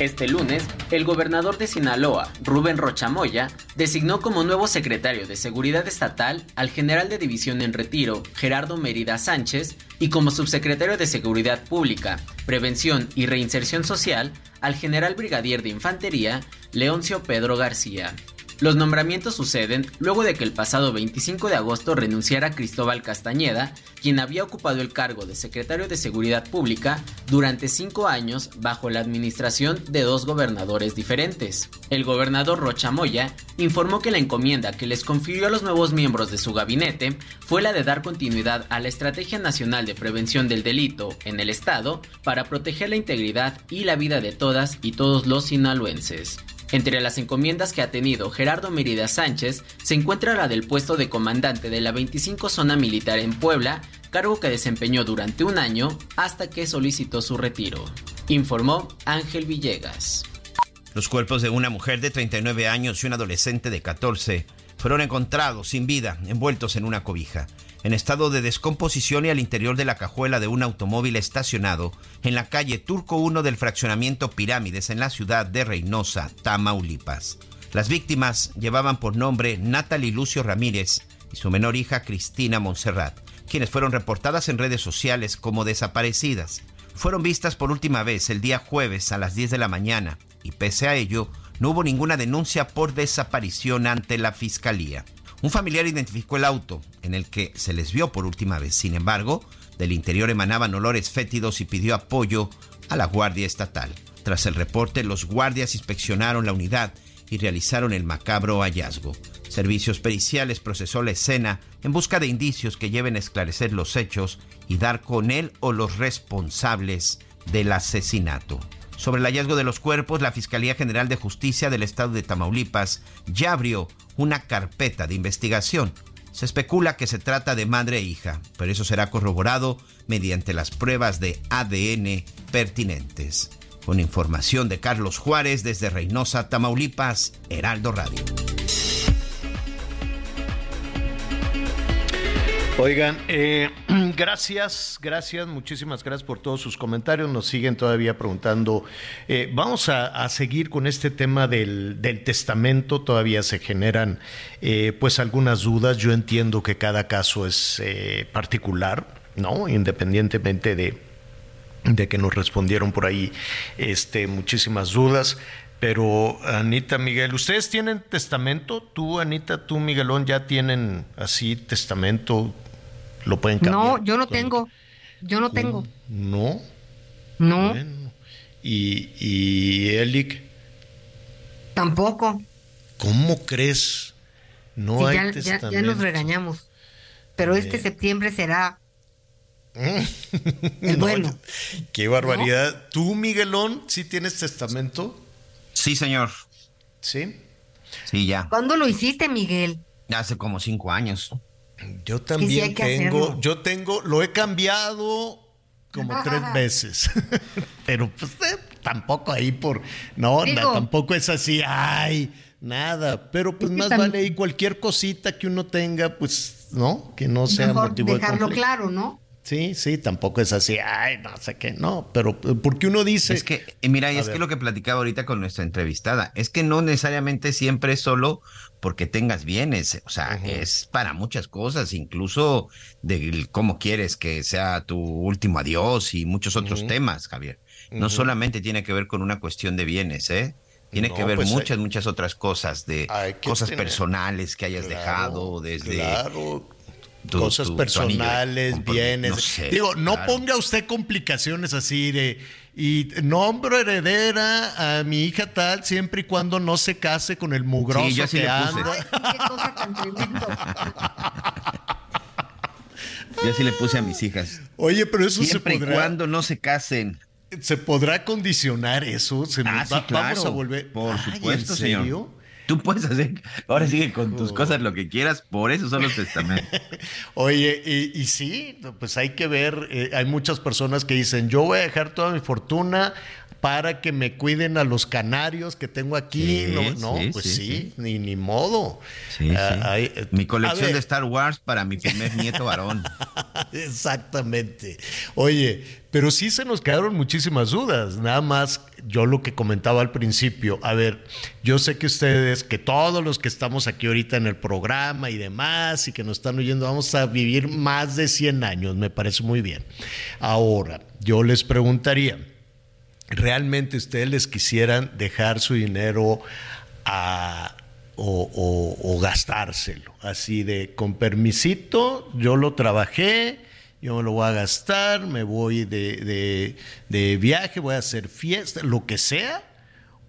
Este lunes, el gobernador de Sinaloa, Rubén Rochamoya, designó como nuevo secretario de Seguridad Estatal al general de división en retiro, Gerardo Mérida Sánchez, y como subsecretario de Seguridad Pública, Prevención y Reinserción Social al general brigadier de Infantería, Leoncio Pedro García. Los nombramientos suceden luego de que el pasado 25 de agosto renunciara Cristóbal Castañeda, quien había ocupado el cargo de secretario de Seguridad Pública durante cinco años bajo la administración de dos gobernadores diferentes. El gobernador Rocha Moya informó que la encomienda que les confirió a los nuevos miembros de su gabinete fue la de dar continuidad a la Estrategia Nacional de Prevención del Delito en el Estado para proteger la integridad y la vida de todas y todos los sinaloenses. Entre las encomiendas que ha tenido Gerardo Mérida Sánchez se encuentra la del puesto de comandante de la 25 Zona Militar en Puebla, cargo que desempeñó durante un año hasta que solicitó su retiro. Informó Ángel Villegas. Los cuerpos de una mujer de 39 años y un adolescente de 14 fueron encontrados sin vida, envueltos en una cobija en estado de descomposición y al interior de la cajuela de un automóvil estacionado en la calle Turco 1 del fraccionamiento Pirámides en la ciudad de Reynosa, Tamaulipas. Las víctimas llevaban por nombre Natalie Lucio Ramírez y su menor hija Cristina Monserrat, quienes fueron reportadas en redes sociales como desaparecidas. Fueron vistas por última vez el día jueves a las 10 de la mañana y pese a ello no hubo ninguna denuncia por desaparición ante la fiscalía. Un familiar identificó el auto en el que se les vio por última vez. Sin embargo, del interior emanaban olores fétidos y pidió apoyo a la Guardia Estatal. Tras el reporte, los guardias inspeccionaron la unidad y realizaron el macabro hallazgo. Servicios periciales procesó la escena en busca de indicios que lleven a esclarecer los hechos y dar con él o los responsables del asesinato. Sobre el hallazgo de los cuerpos, la Fiscalía General de Justicia del Estado de Tamaulipas ya abrió una carpeta de investigación. Se especula que se trata de madre e hija, pero eso será corroborado mediante las pruebas de ADN pertinentes. Con información de Carlos Juárez desde Reynosa, Tamaulipas, Heraldo Radio. Oigan, eh, gracias, gracias, muchísimas gracias por todos sus comentarios. Nos siguen todavía preguntando. Eh, vamos a, seguir con este tema del, testamento. Todavía se generan, eh, pues, algunas dudas. Yo entiendo que cada caso es particular, ¿no? Independientemente de, de que nos respondieron por ahí, este, muchísimas dudas. Pero Anita, Miguel, ¿ustedes tienen testamento? Tú, Anita, tú, Miguelón, ya tienen así testamento lo pueden cambiar. No, yo no tengo. Yo no tengo. No. No. ¿Y, y Elic? Tampoco. ¿Cómo crees? No hay ya, testamento. Ya, nos regañamos. Pero este septiembre será el bueno. Qué barbaridad. ¿Tú, Miguelón, sí tienes testamento? Sí, señor. ¿Sí? Sí, ya. ¿Cuándo lo hiciste, Miguel? Hace como cinco años. Yo también tengo, yo tengo, lo he cambiado como tres veces, pero pues eh, tampoco ahí por, no, tampoco es así, ay, nada, pero pues más vale ahí cualquier cosita que uno tenga, pues, ¿no? Que no sea mejor motivo dejarlo claro, ¿no? Sí, sí, tampoco es así, ay, no sé qué, no, pero porque uno dice... Es que, eh, mira, y es que lo que platicaba ahorita con nuestra entrevistada, es que no necesariamente siempre es solo porque tengas bienes, o sea, es para muchas cosas, incluso de cómo quieres que sea tu último adiós y muchos otros temas, Javier. No solamente tiene que ver con una cuestión de bienes, ¿eh? Tiene que ver pues, muchas, muchas otras cosas, de cosas personales que hayas dejado desde... Claro cosas personales, bienes. Digo, no ponga usted complicaciones así de y nombro heredera a mi hija tal siempre y cuando no se case con el mugroso que anda. qué cosa tan Yo sí le puse a mis hijas. Oye, pero eso se podrá. Siempre y cuando no se casen. ¿Se podrá condicionar eso? ¿Se ah, Vamos a volver. Por supuesto, ¿en serio? Tú puedes hacer, ahora sigue con tus cosas lo que quieras, por eso son los testamentos. Oye, y, sí, pues hay que ver, eh, hay muchas personas que dicen, yo voy a dejar toda mi fortuna para que me cuiden a los canarios que tengo aquí. no, no pues sí, Ni, ni modo. Ah, eh, Mi colección de Star Wars para mi primer nieto varón. Exactamente. Oye, pero sí se nos quedaron muchísimas dudas. Nada más yo lo que comentaba al principio. A ver, yo sé que ustedes, que todos los que estamos aquí ahorita en el programa y demás y que nos están oyendo, vamos a vivir más de 100 años. Me parece muy bien. Ahora, yo les preguntaría realmente ustedes les quisieran dejar su dinero o, gastárselo, así de con permisito, yo lo trabajé, yo me lo voy a gastar, me voy de, de viaje, voy a hacer fiesta, lo que sea,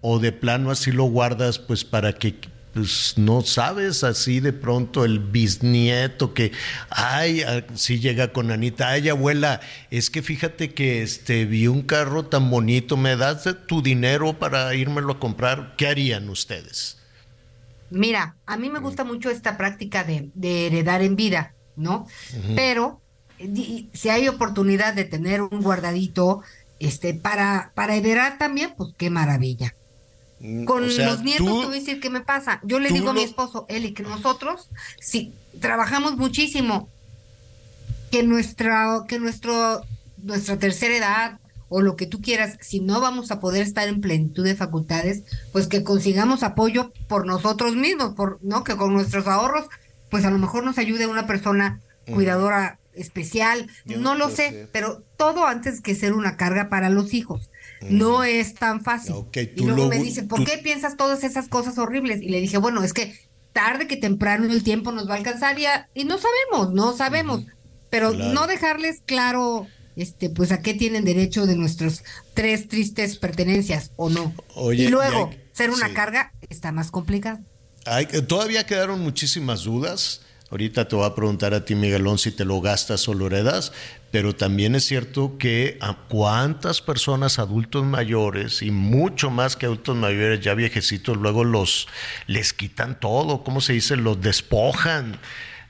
o de plano así lo guardas pues para que pues no sabes así de pronto el bisnieto que, ay, si llega con Anita, ay abuela, es que fíjate que este, vi un carro tan bonito, ¿me das tu dinero para írmelo a comprar? ¿Qué harían ustedes? Mira, a mí me gusta mucho esta práctica de, heredar en vida, ¿no? Pero si hay oportunidad de tener un guardadito este, para, para heredar también, pues qué maravilla. Con los nietos te voy a decir qué me pasa. Yo le digo a mi esposo, Eli, que nosotros, si trabajamos muchísimo, que nuestra, que nuestro, nuestra tercera edad o lo que tú quieras, si no vamos a poder estar en plenitud de facultades, pues que consigamos apoyo por nosotros mismos, por, ¿no? Que con nuestros ahorros, pues a lo mejor nos ayude una persona cuidadora especial, no lo sé, pero todo antes que ser una carga para los hijos. No es tan fácil. y luego me dice, ¿por qué piensas todas esas cosas horribles? Y le dije, bueno, es que tarde que temprano el tiempo nos va a alcanzar y, no sabemos, no sabemos. Pero no dejarles claro este, pues a qué tienen derecho de nuestras tres tristes pertenencias o no. y luego, ser una carga está más complicado. Hay, todavía quedaron muchísimas dudas. Ahorita te voy a preguntar a ti, Miguelón, si te lo gastas o lo heredas, pero también es cierto que a cuántas personas adultos mayores y mucho más que adultos mayores ya viejecitos luego los les quitan todo, ¿cómo se dice? Los despojan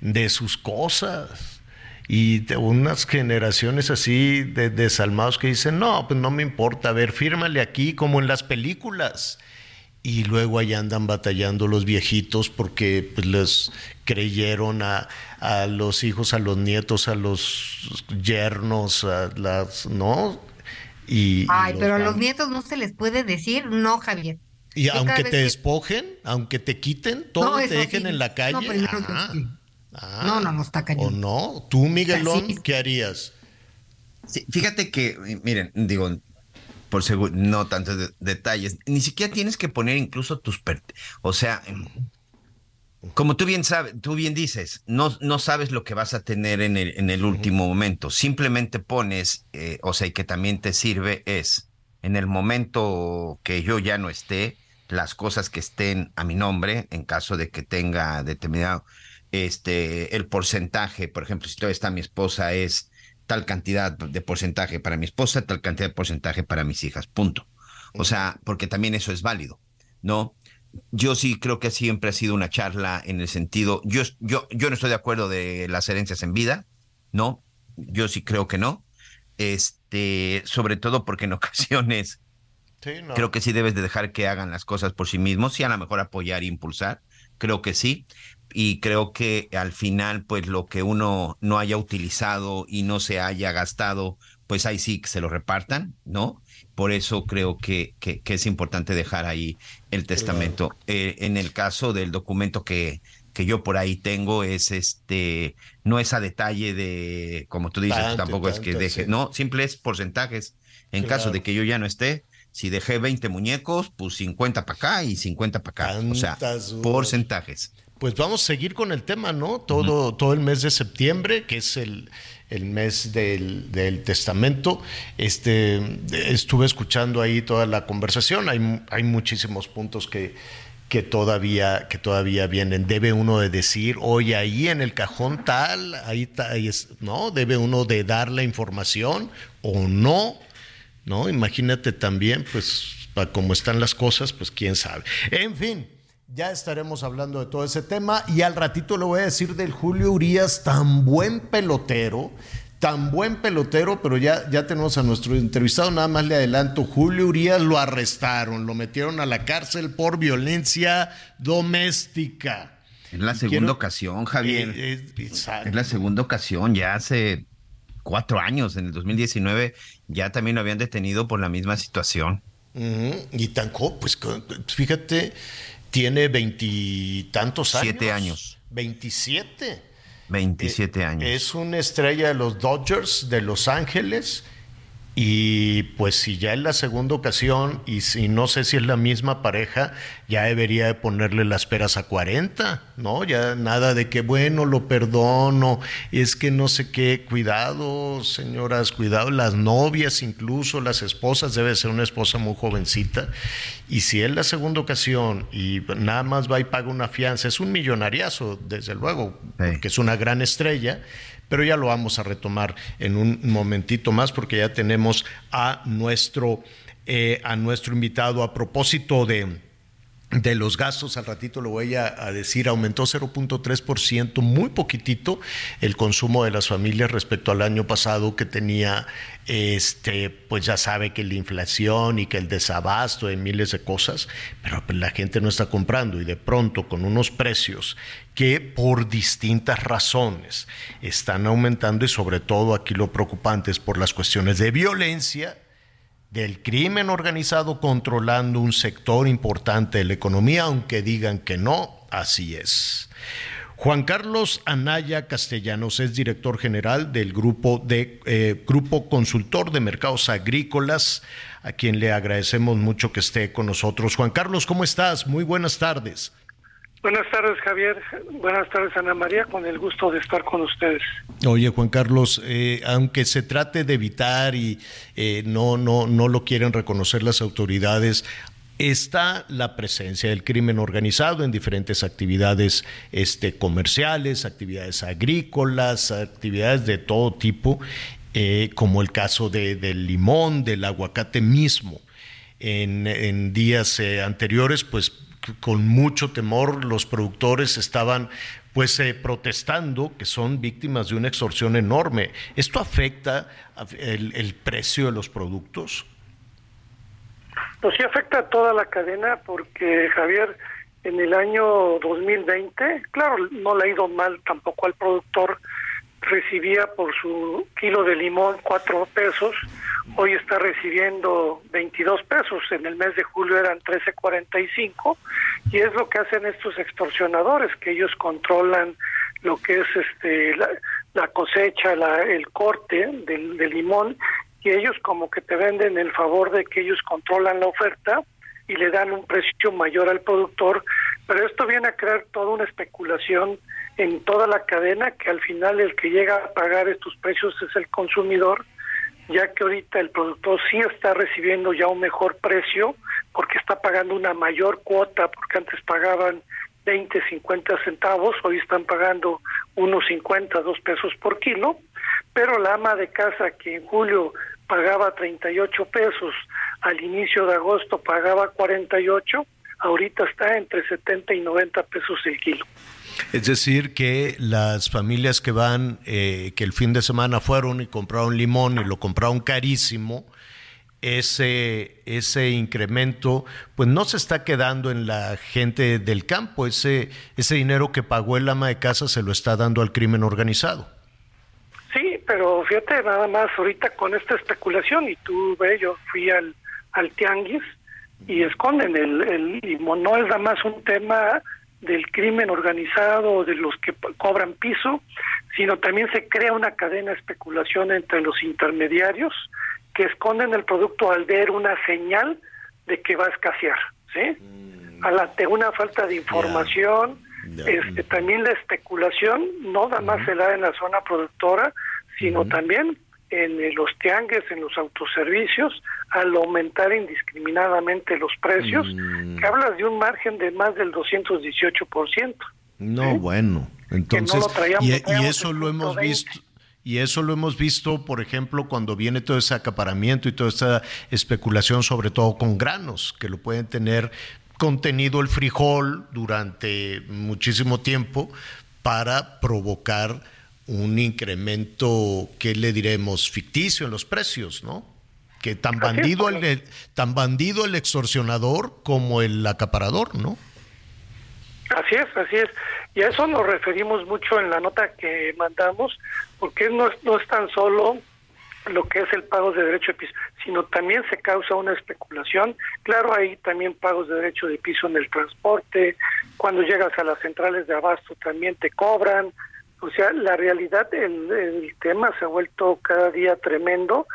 de sus cosas. Y de unas generaciones así de desalmados que dicen, no, pues no me importa, a ver, fírmale aquí como en las películas y luego ahí andan batallando los viejitos porque pues, les creyeron a, a, los hijos, a los nietos, a los yernos, a las, ¿no? Y, Ay, pero a los nietos no se les puede decir, no, Javier. Y aunque te despojen, aunque te quiten, todo te dejen en la calle. Ah, no, no, no está cañón. ¿O no? ¿Tú, Miguelón, qué harías? fíjate que, miren, digo, por seguro, no tantos detalles, ni siquiera tienes que poner incluso tus, o sea, como tú bien sabes, tú bien dices, no, no sabes lo que vas a tener en el, en el último momento, simplemente pones, eh, o sea, y que también te sirve es, en el momento que yo ya no esté, las cosas que estén a mi nombre, en caso de que tenga determinado, este, el porcentaje, por ejemplo, si todavía está mi esposa, es tal cantidad de porcentaje para mi esposa, tal cantidad de porcentaje para mis hijas, punto. O sea, porque también eso es válido, ¿no? Yo sí creo que siempre ha sido una charla en el sentido, yo, yo, yo no estoy de acuerdo de las herencias en vida, ¿no? Yo sí creo que no. Este, sobre todo porque en ocasiones creo que sí debes de dejar que hagan las cosas por sí mismos, sí a lo mejor apoyar e impulsar, creo que sí, y creo que al final, pues lo que uno no haya utilizado y no se haya gastado, pues ahí sí que se lo repartan, ¿no? Por eso creo que, que, es importante dejar ahí el testamento. Eh, en el caso del documento que, que yo por ahí tengo, es este, no es a detalle de, como tú dices, tampoco es que deje, no, simple es porcentajes. En caso de que yo ya no esté, si dejé 20 muñecos, pues 50 para acá y 50 para acá. o sea, porcentajes pues vamos a seguir con el tema, ¿no? Todo, todo el mes de septiembre, que es el, el mes del, del, testamento. Este, estuve escuchando ahí toda la conversación. Hay, hay muchísimos puntos que, que, todavía, que todavía vienen. Debe uno de decir, oye, ahí en el cajón tal, ahí, ahí ¿no? Debe uno de dar la información o no, ¿no? Imagínate también, pues, para cómo están las cosas, pues quién sabe. En fin. Ya estaremos hablando de todo ese tema y al ratito le voy a decir del Julio Urias, tan buen pelotero, tan buen pelotero, pero ya, ya tenemos a nuestro entrevistado, nada más le adelanto, Julio Urias lo arrestaron, lo metieron a la cárcel por violencia doméstica. Es la segunda ocasión, Javier. Eh, eh, es la segunda ocasión, ya hace cuatro años, en el 2019, ya también lo habían detenido por la misma situación. Y tan, pues fíjate, tiene veintitantos años. Siete años. Veintisiete. Veintisiete años. Es una estrella de los Dodgers de Los Ángeles y pues si ya es la segunda ocasión y si no sé si es la misma pareja, ya debería de ponerle las peras a 40, ¿no? Ya nada de que bueno, lo perdono, es que no sé qué, cuidado, señoras, cuidado, las novias incluso, las esposas, debe ser una esposa muy jovencita. Y si es la segunda ocasión y nada más va y paga una fianza, es un millonariazo, desde luego, que es una gran estrella pero ya lo vamos a retomar en un momentito más porque ya tenemos a nuestro, eh, a nuestro invitado a propósito de de los gastos, al ratito lo voy a, decir, aumentó 0.3%, muy poquitito el consumo de las familias respecto al año pasado que tenía, este, pues ya sabe que la inflación y que el desabasto de miles de cosas, pero pues la gente no está comprando y de pronto con unos precios que por distintas razones están aumentando y sobre todo aquí lo preocupante es por las cuestiones de violencia, del crimen organizado controlando un sector importante de la economía, aunque digan que no, así es. Juan Carlos Anaya Castellanos es director general del grupo de eh, Grupo Consultor de Mercados Agrícolas, a quien le agradecemos mucho que esté con nosotros. Juan Carlos, ¿cómo estás? Muy buenas tardes. Buenas tardes, Javier. Buenas tardes, Ana María. Con el gusto de estar con ustedes. Oye, Juan Carlos, eh, aunque se trate de evitar y eh, no, no, no lo quieren reconocer las autoridades, está la presencia del crimen organizado en diferentes actividades este, comerciales, actividades agrícolas, actividades de todo tipo, eh, como el caso de, del limón, del aguacate mismo. En, en días anteriores, pues con mucho temor los productores estaban pues eh, protestando que son víctimas de una extorsión enorme. ¿Esto afecta el, precio de los productos? Pues sí afecta a toda la cadena porque Javier, en el año 2020, claro, no le ha ido mal tampoco al productor, recibía por su kilo de limón cuatro pesos, hoy está recibiendo 22 pesos, en el mes de julio eran 13.45 y es lo que hacen estos extorsionadores, que ellos controlan lo que es este la, cosecha, la, el corte del, del limón y ellos como que te venden el favor de que ellos controlan la oferta y le dan un precio mayor al productor, pero esto viene a crear toda una especulación en toda la cadena que al final el que llega a pagar estos precios es el consumidor, ya que ahorita el productor sí está recibiendo ya un mejor precio porque está pagando una mayor cuota, porque antes pagaban 20, 50 centavos, hoy están pagando unos 50, 2 pesos por kilo, pero la ama de casa que en julio pagaba 38 pesos, al inicio de agosto pagaba 48, ahorita está entre 70 y 90 pesos el kilo. Es decir, que las familias que van, eh, que el fin de semana fueron y compraron limón y lo compraron carísimo, ese, ese incremento, pues no se está quedando en la gente del campo, ese, ese dinero que pagó el ama de casa se lo está dando al crimen organizado. Sí, pero fíjate nada más ahorita con esta especulación y tú ves, yo fui al, al tianguis y esconden el, el limón, no es nada más un tema del crimen organizado, de los que cobran piso, sino también se crea una cadena de especulación entre los intermediarios que esconden el producto al ver una señal de que va a escasear, ¿sí? Mm. Ante una falta de información, este, también la especulación no nada más se da en la zona productora, sino también en los tiangues, en los autoservicios, al aumentar indiscriminadamente los precios, mm. que hablas de un margen de más del 218%. No, bueno, entonces, y, eso lo hemos visto. Y eso lo hemos visto, por ejemplo, cuando viene todo ese acaparamiento y toda esa especulación, sobre todo con granos, que lo pueden tener contenido el frijol durante muchísimo tiempo para provocar un incremento, ¿qué le diremos? Ficticio en los precios, ¿no? Que tan bandido, el, tan bandido el extorsionador como el acaparador, ¿no? Así es, así es. Y a eso nos referimos mucho en la nota que mandamos, porque no, no es tan solo lo que es el pago de derecho de piso, sino también se causa una especulación. Claro, hay también pagos de derecho de piso en el transporte, cuando llegas a las centrales de abasto también te cobran. O sea, la realidad, el, el tema se ha vuelto cada día tremendo.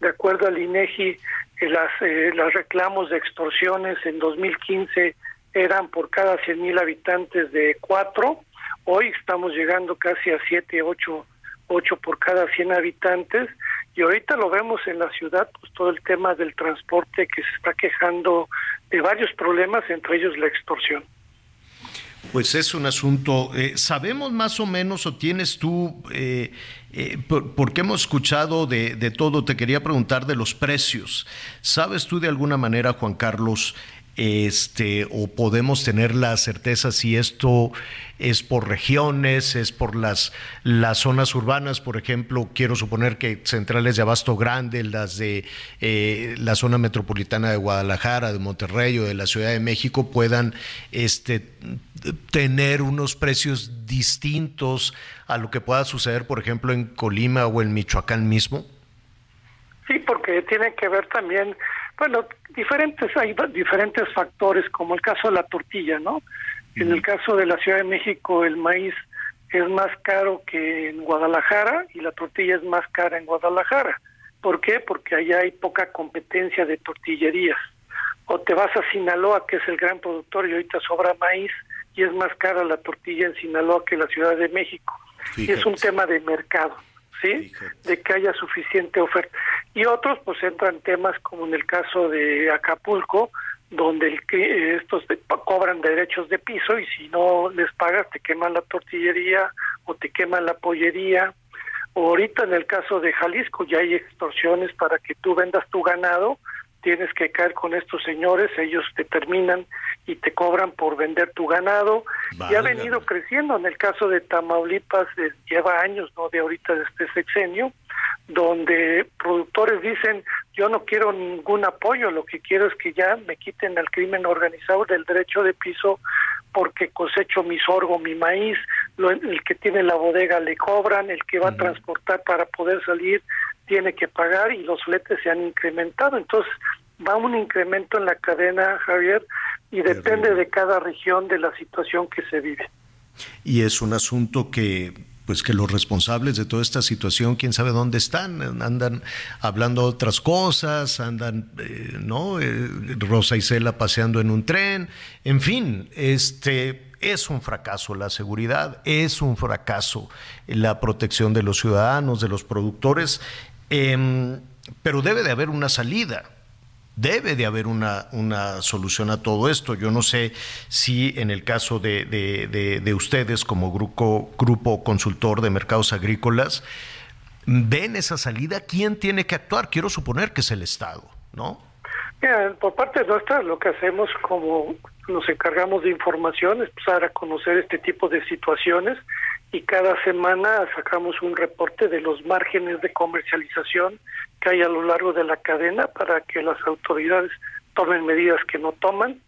De acuerdo al INEGI, eh, las, eh, los reclamos de extorsiones en 2015 eran por cada 100 mil habitantes de cuatro. Hoy estamos llegando casi a 7, 8, 8 por cada 100 habitantes y ahorita lo vemos en la ciudad, pues todo el tema del transporte que se está quejando de varios problemas, entre ellos la extorsión. Pues es un asunto, eh, ¿sabemos más o menos o tienes tú, eh, eh, porque hemos escuchado de, todo, te quería preguntar de los precios, ¿sabes tú de alguna manera, Juan Carlos, este, o podemos tener la certeza si esto es por regiones, es por las, las zonas urbanas, por ejemplo, quiero suponer que centrales de abasto grande, las de eh, la zona metropolitana de Guadalajara, de Monterrey o de la Ciudad de México puedan este, tener unos precios distintos a lo que pueda suceder, por ejemplo, en Colima o en Michoacán mismo? Sí, porque tiene que ver también bueno, diferentes, hay diferentes factores, como el caso de la tortilla, ¿no? En el caso de la Ciudad de México, el maíz es más caro que en Guadalajara y la tortilla es más cara en Guadalajara. ¿Por qué? Porque allá hay poca competencia de tortillerías. O te vas a Sinaloa, que es el gran productor, y ahorita sobra maíz, y es más cara la tortilla en Sinaloa que en la Ciudad de México. Y es un tema de mercado. ¿Sí? De que haya suficiente oferta. Y otros, pues entran temas como en el caso de Acapulco, donde el, estos cobran derechos de piso y si no les pagas te queman la tortillería o te queman la pollería. O ahorita en el caso de Jalisco ya hay extorsiones para que tú vendas tu ganado tienes que caer con estos señores, ellos te terminan y te cobran por vender tu ganado. Y ha venido creciendo, en el caso de Tamaulipas lleva años, no de ahorita de este sexenio, donde productores dicen, yo no quiero ningún apoyo, lo que quiero es que ya me quiten al crimen organizado del derecho de piso porque cosecho mi sorgo, mi maíz, el que tiene la bodega le cobran, el que va a transportar para poder salir tiene que pagar y los fletes se han incrementado. Entonces, va un incremento en la cadena, Javier, y depende de cada región de la situación que se vive. Y es un asunto que pues que los responsables de toda esta situación, quién sabe dónde están, andan hablando otras cosas, andan, eh, ¿no? Eh, Rosa y Cela paseando en un tren, en fin, este es un fracaso la seguridad, es un fracaso la protección de los ciudadanos, de los productores, em, pero debe de haber una salida debe de haber una, una, solución a todo esto. Yo no sé si en el caso de, de, ustedes como grupo, grupo consultor de mercados agrícolas, ven esa salida, ¿quién tiene que actuar? Quiero suponer que es el Estado, ¿no? por parte nuestra lo que hacemos como nos encargamos de información es empezar a conocer este tipo de situaciones y cada semana sacamos un reporte de los márgenes de comercialización que hay a lo largo de la cadena para que las autoridades tomen medidas que no toman.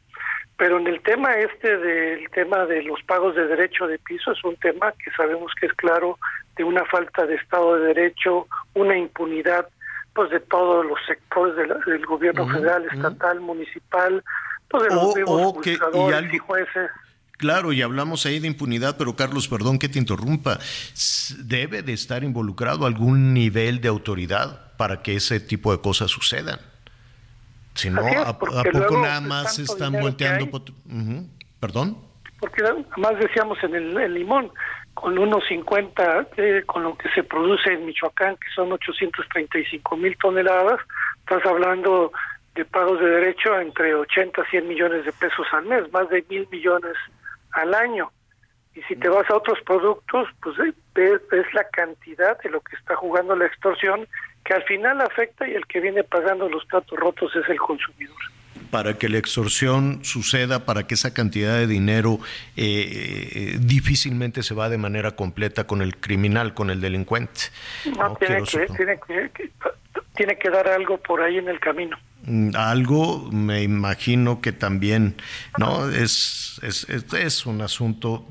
Pero en el tema este del tema de los pagos de derecho de piso es un tema que sabemos que es claro de una falta de Estado de Derecho, una impunidad pues de todos los sectores del gobierno federal, estatal, municipal, pues de los mismos y, jueces. Claro, y hablamos ahí de impunidad, pero Carlos, perdón que te interrumpa, debe de estar involucrado algún nivel de autoridad para que ese tipo de cosas sucedan. Si no, ¿a, poco nada más están volteando? ¿Perdón? Porque además decíamos en el, limón, con unos 50, eh, con lo que se produce en Michoacán, que son 835 mil toneladas, estás hablando de pagos de derecho entre 80 a 100 millones de pesos al mes, más de mil millones al año. Y si te vas a otros productos, pues eh, ves, la cantidad de lo que está jugando la extorsión, que al final afecta y el que viene pagando los platos rotos es el consumidor para que la extorsión suceda, para que esa cantidad de dinero eh, eh, difícilmente se va de manera completa con el criminal, con el delincuente. No, tiene, que, tiene, que, tiene que dar algo por ahí en el camino. Mm, algo, me imagino que también, ¿no? Es, es, es, un asunto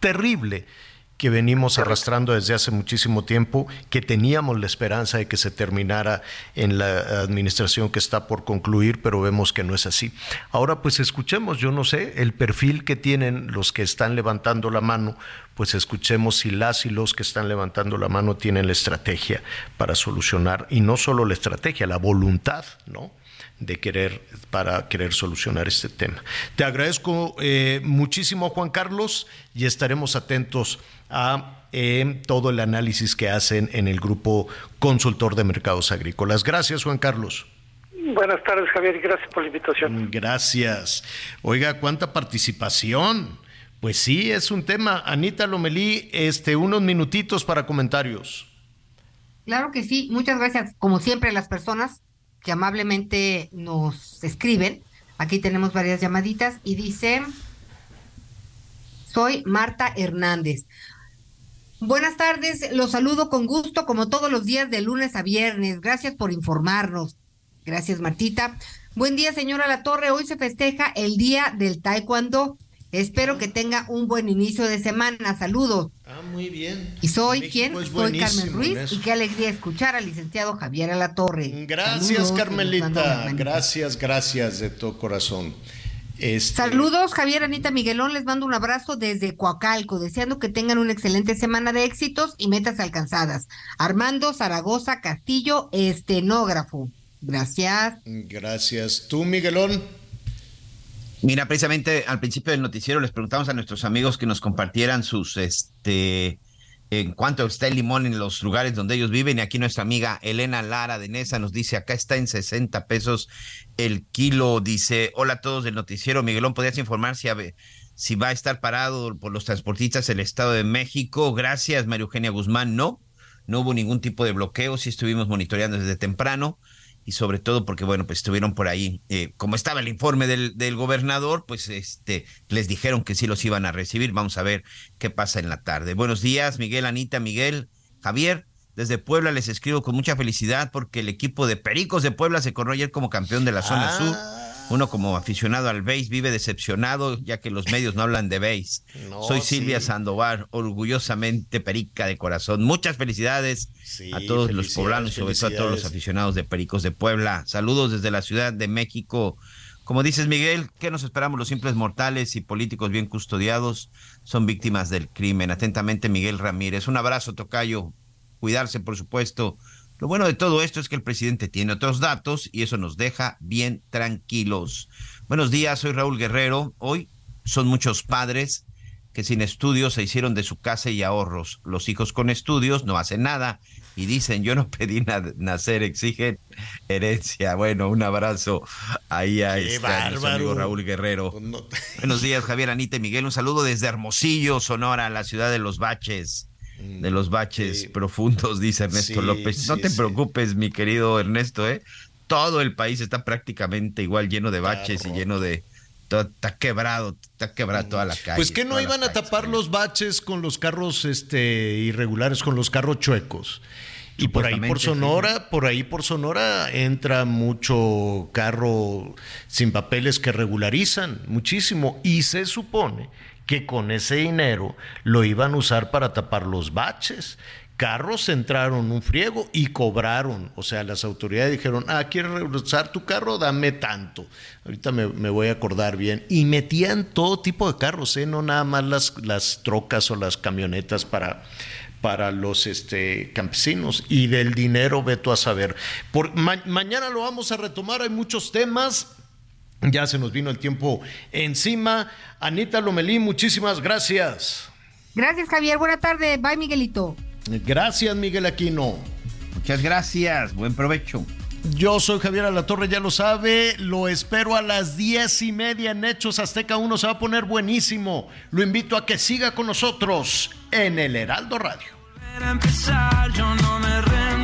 terrible que venimos arrastrando desde hace muchísimo tiempo, que teníamos la esperanza de que se terminara en la administración que está por concluir, pero vemos que no es así. Ahora pues escuchemos, yo no sé, el perfil que tienen los que están levantando la mano, pues escuchemos si las y los que están levantando la mano tienen la estrategia para solucionar, y no solo la estrategia, la voluntad, ¿no? de querer para querer solucionar este tema. Te agradezco eh, muchísimo, Juan Carlos, y estaremos atentos a eh, todo el análisis que hacen en el grupo consultor de mercados agrícolas. Gracias, Juan Carlos. Buenas tardes, Javier, y gracias por la invitación. Gracias. Oiga, cuánta participación. Pues sí, es un tema. Anita Lomelí, este, unos minutitos para comentarios. Claro que sí, muchas gracias. Como siempre, las personas que amablemente nos escriben. Aquí tenemos varias llamaditas y dice, soy Marta Hernández. Buenas tardes, los saludo con gusto como todos los días de lunes a viernes. Gracias por informarnos. Gracias, Martita. Buen día, señora La Torre. Hoy se festeja el Día del Taekwondo. Espero que tenga un buen inicio de semana. Saludos. Ah, muy bien. ¿Y soy quién? Soy Carmen Ruiz y qué alegría escuchar al licenciado Javier Alatorre. Gracias, Carmelita. Gracias, gracias de todo corazón. Este... Saludos, Javier, Anita Miguelón. Les mando un abrazo desde Coacalco, deseando que tengan una excelente semana de éxitos y metas alcanzadas. Armando Zaragoza Castillo, estenógrafo. Gracias. Gracias. ¿Tú, Miguelón? Mira, precisamente al principio del noticiero les preguntamos a nuestros amigos que nos compartieran sus, este, en cuanto está el limón en los lugares donde ellos viven. Y aquí nuestra amiga Elena Lara de Nesa nos dice, acá está en 60 pesos el kilo. Dice, hola a todos del noticiero. Miguelón, ¿podrías informar si, si va a estar parado por los transportistas el Estado de México? Gracias, María Eugenia Guzmán. No, no hubo ningún tipo de bloqueo. Sí estuvimos monitoreando desde temprano y sobre todo porque, bueno, pues estuvieron por ahí, eh, como estaba el informe del, del, gobernador, pues este, les dijeron que sí los iban a recibir. Vamos a ver qué pasa en la tarde. Buenos días, Miguel, Anita, Miguel, Javier. Desde Puebla les escribo con mucha felicidad porque el equipo de Pericos de Puebla se coronó ayer como campeón de la zona Ah. sur. Uno como aficionado al béis vive decepcionado ya que los medios no hablan de béis. No, Soy Silvia sí. Sandoval, orgullosamente perica de corazón. Muchas felicidades Sí, a todos los poblanos sobre todo a todos los aficionados de Pericos de Puebla. Saludos desde la Ciudad de México. Como dices, Miguel, ¿qué nos esperamos los simples mortales y políticos bien custodiados? Son víctimas del crimen. Atentamente, Miguel Ramírez. Un abrazo, Tocayo. Cuidarse, por supuesto. Lo bueno de todo esto es que el presidente tiene otros datos y eso nos deja bien tranquilos. Buenos días, soy Raúl Guerrero. Hoy son muchos padres que sin estudios se hicieron de su casa y ahorros. Los hijos con estudios no hacen nada y dicen, yo no pedí na- nacer, exigen herencia. Bueno, un abrazo ahí a, Qué este, a nuestro amigo. Raúl Guerrero. No- Buenos días, Javier, Anita y Miguel. Un saludo desde Hermosillo, Sonora, la ciudad de los baches. De los baches profundos, dice Ernesto Sí, López. No sí, te preocupes, mi querido Ernesto, ¿eh? Todo el país está prácticamente igual, lleno de baches y lleno de. todo- Está quebrado, está quebrada toda la calle. Pues que no iban a calles. tapar los baches con los carros este, irregulares, con los carros chuecos. Y por ahí por sí. Sonora, por ahí por Sonora entra mucho carro sin papeles que regularizan, muchísimo. Y se supone que con ese dinero lo iban a usar para tapar los baches. Carros entraron un friego y cobraron. O sea, las autoridades dijeron, ah, ¿quieres regularizar tu carro? Dame tanto. Ahorita me, voy a acordar bien. Y metían todo tipo de carros, ¿eh? no nada más las, las trocas o las camionetas para, para los este, campesinos. Y del dinero, veto a saber. Por, ma- mañana lo vamos a retomar, hay muchos temas. Ya se nos vino el tiempo encima. Anita Lomelí, muchísimas gracias. Gracias, Javier. Buena tarde. Bye, Miguelito. Gracias, Miguel Aquino. Muchas gracias, buen provecho. Yo soy Javier Alatorre, ya lo sabe. Lo espero a las diez y media en Hechos Azteca 1. Se va a poner buenísimo. Lo invito a que siga con nosotros en el Heraldo Radio. Para empezar, yo no me rendiré.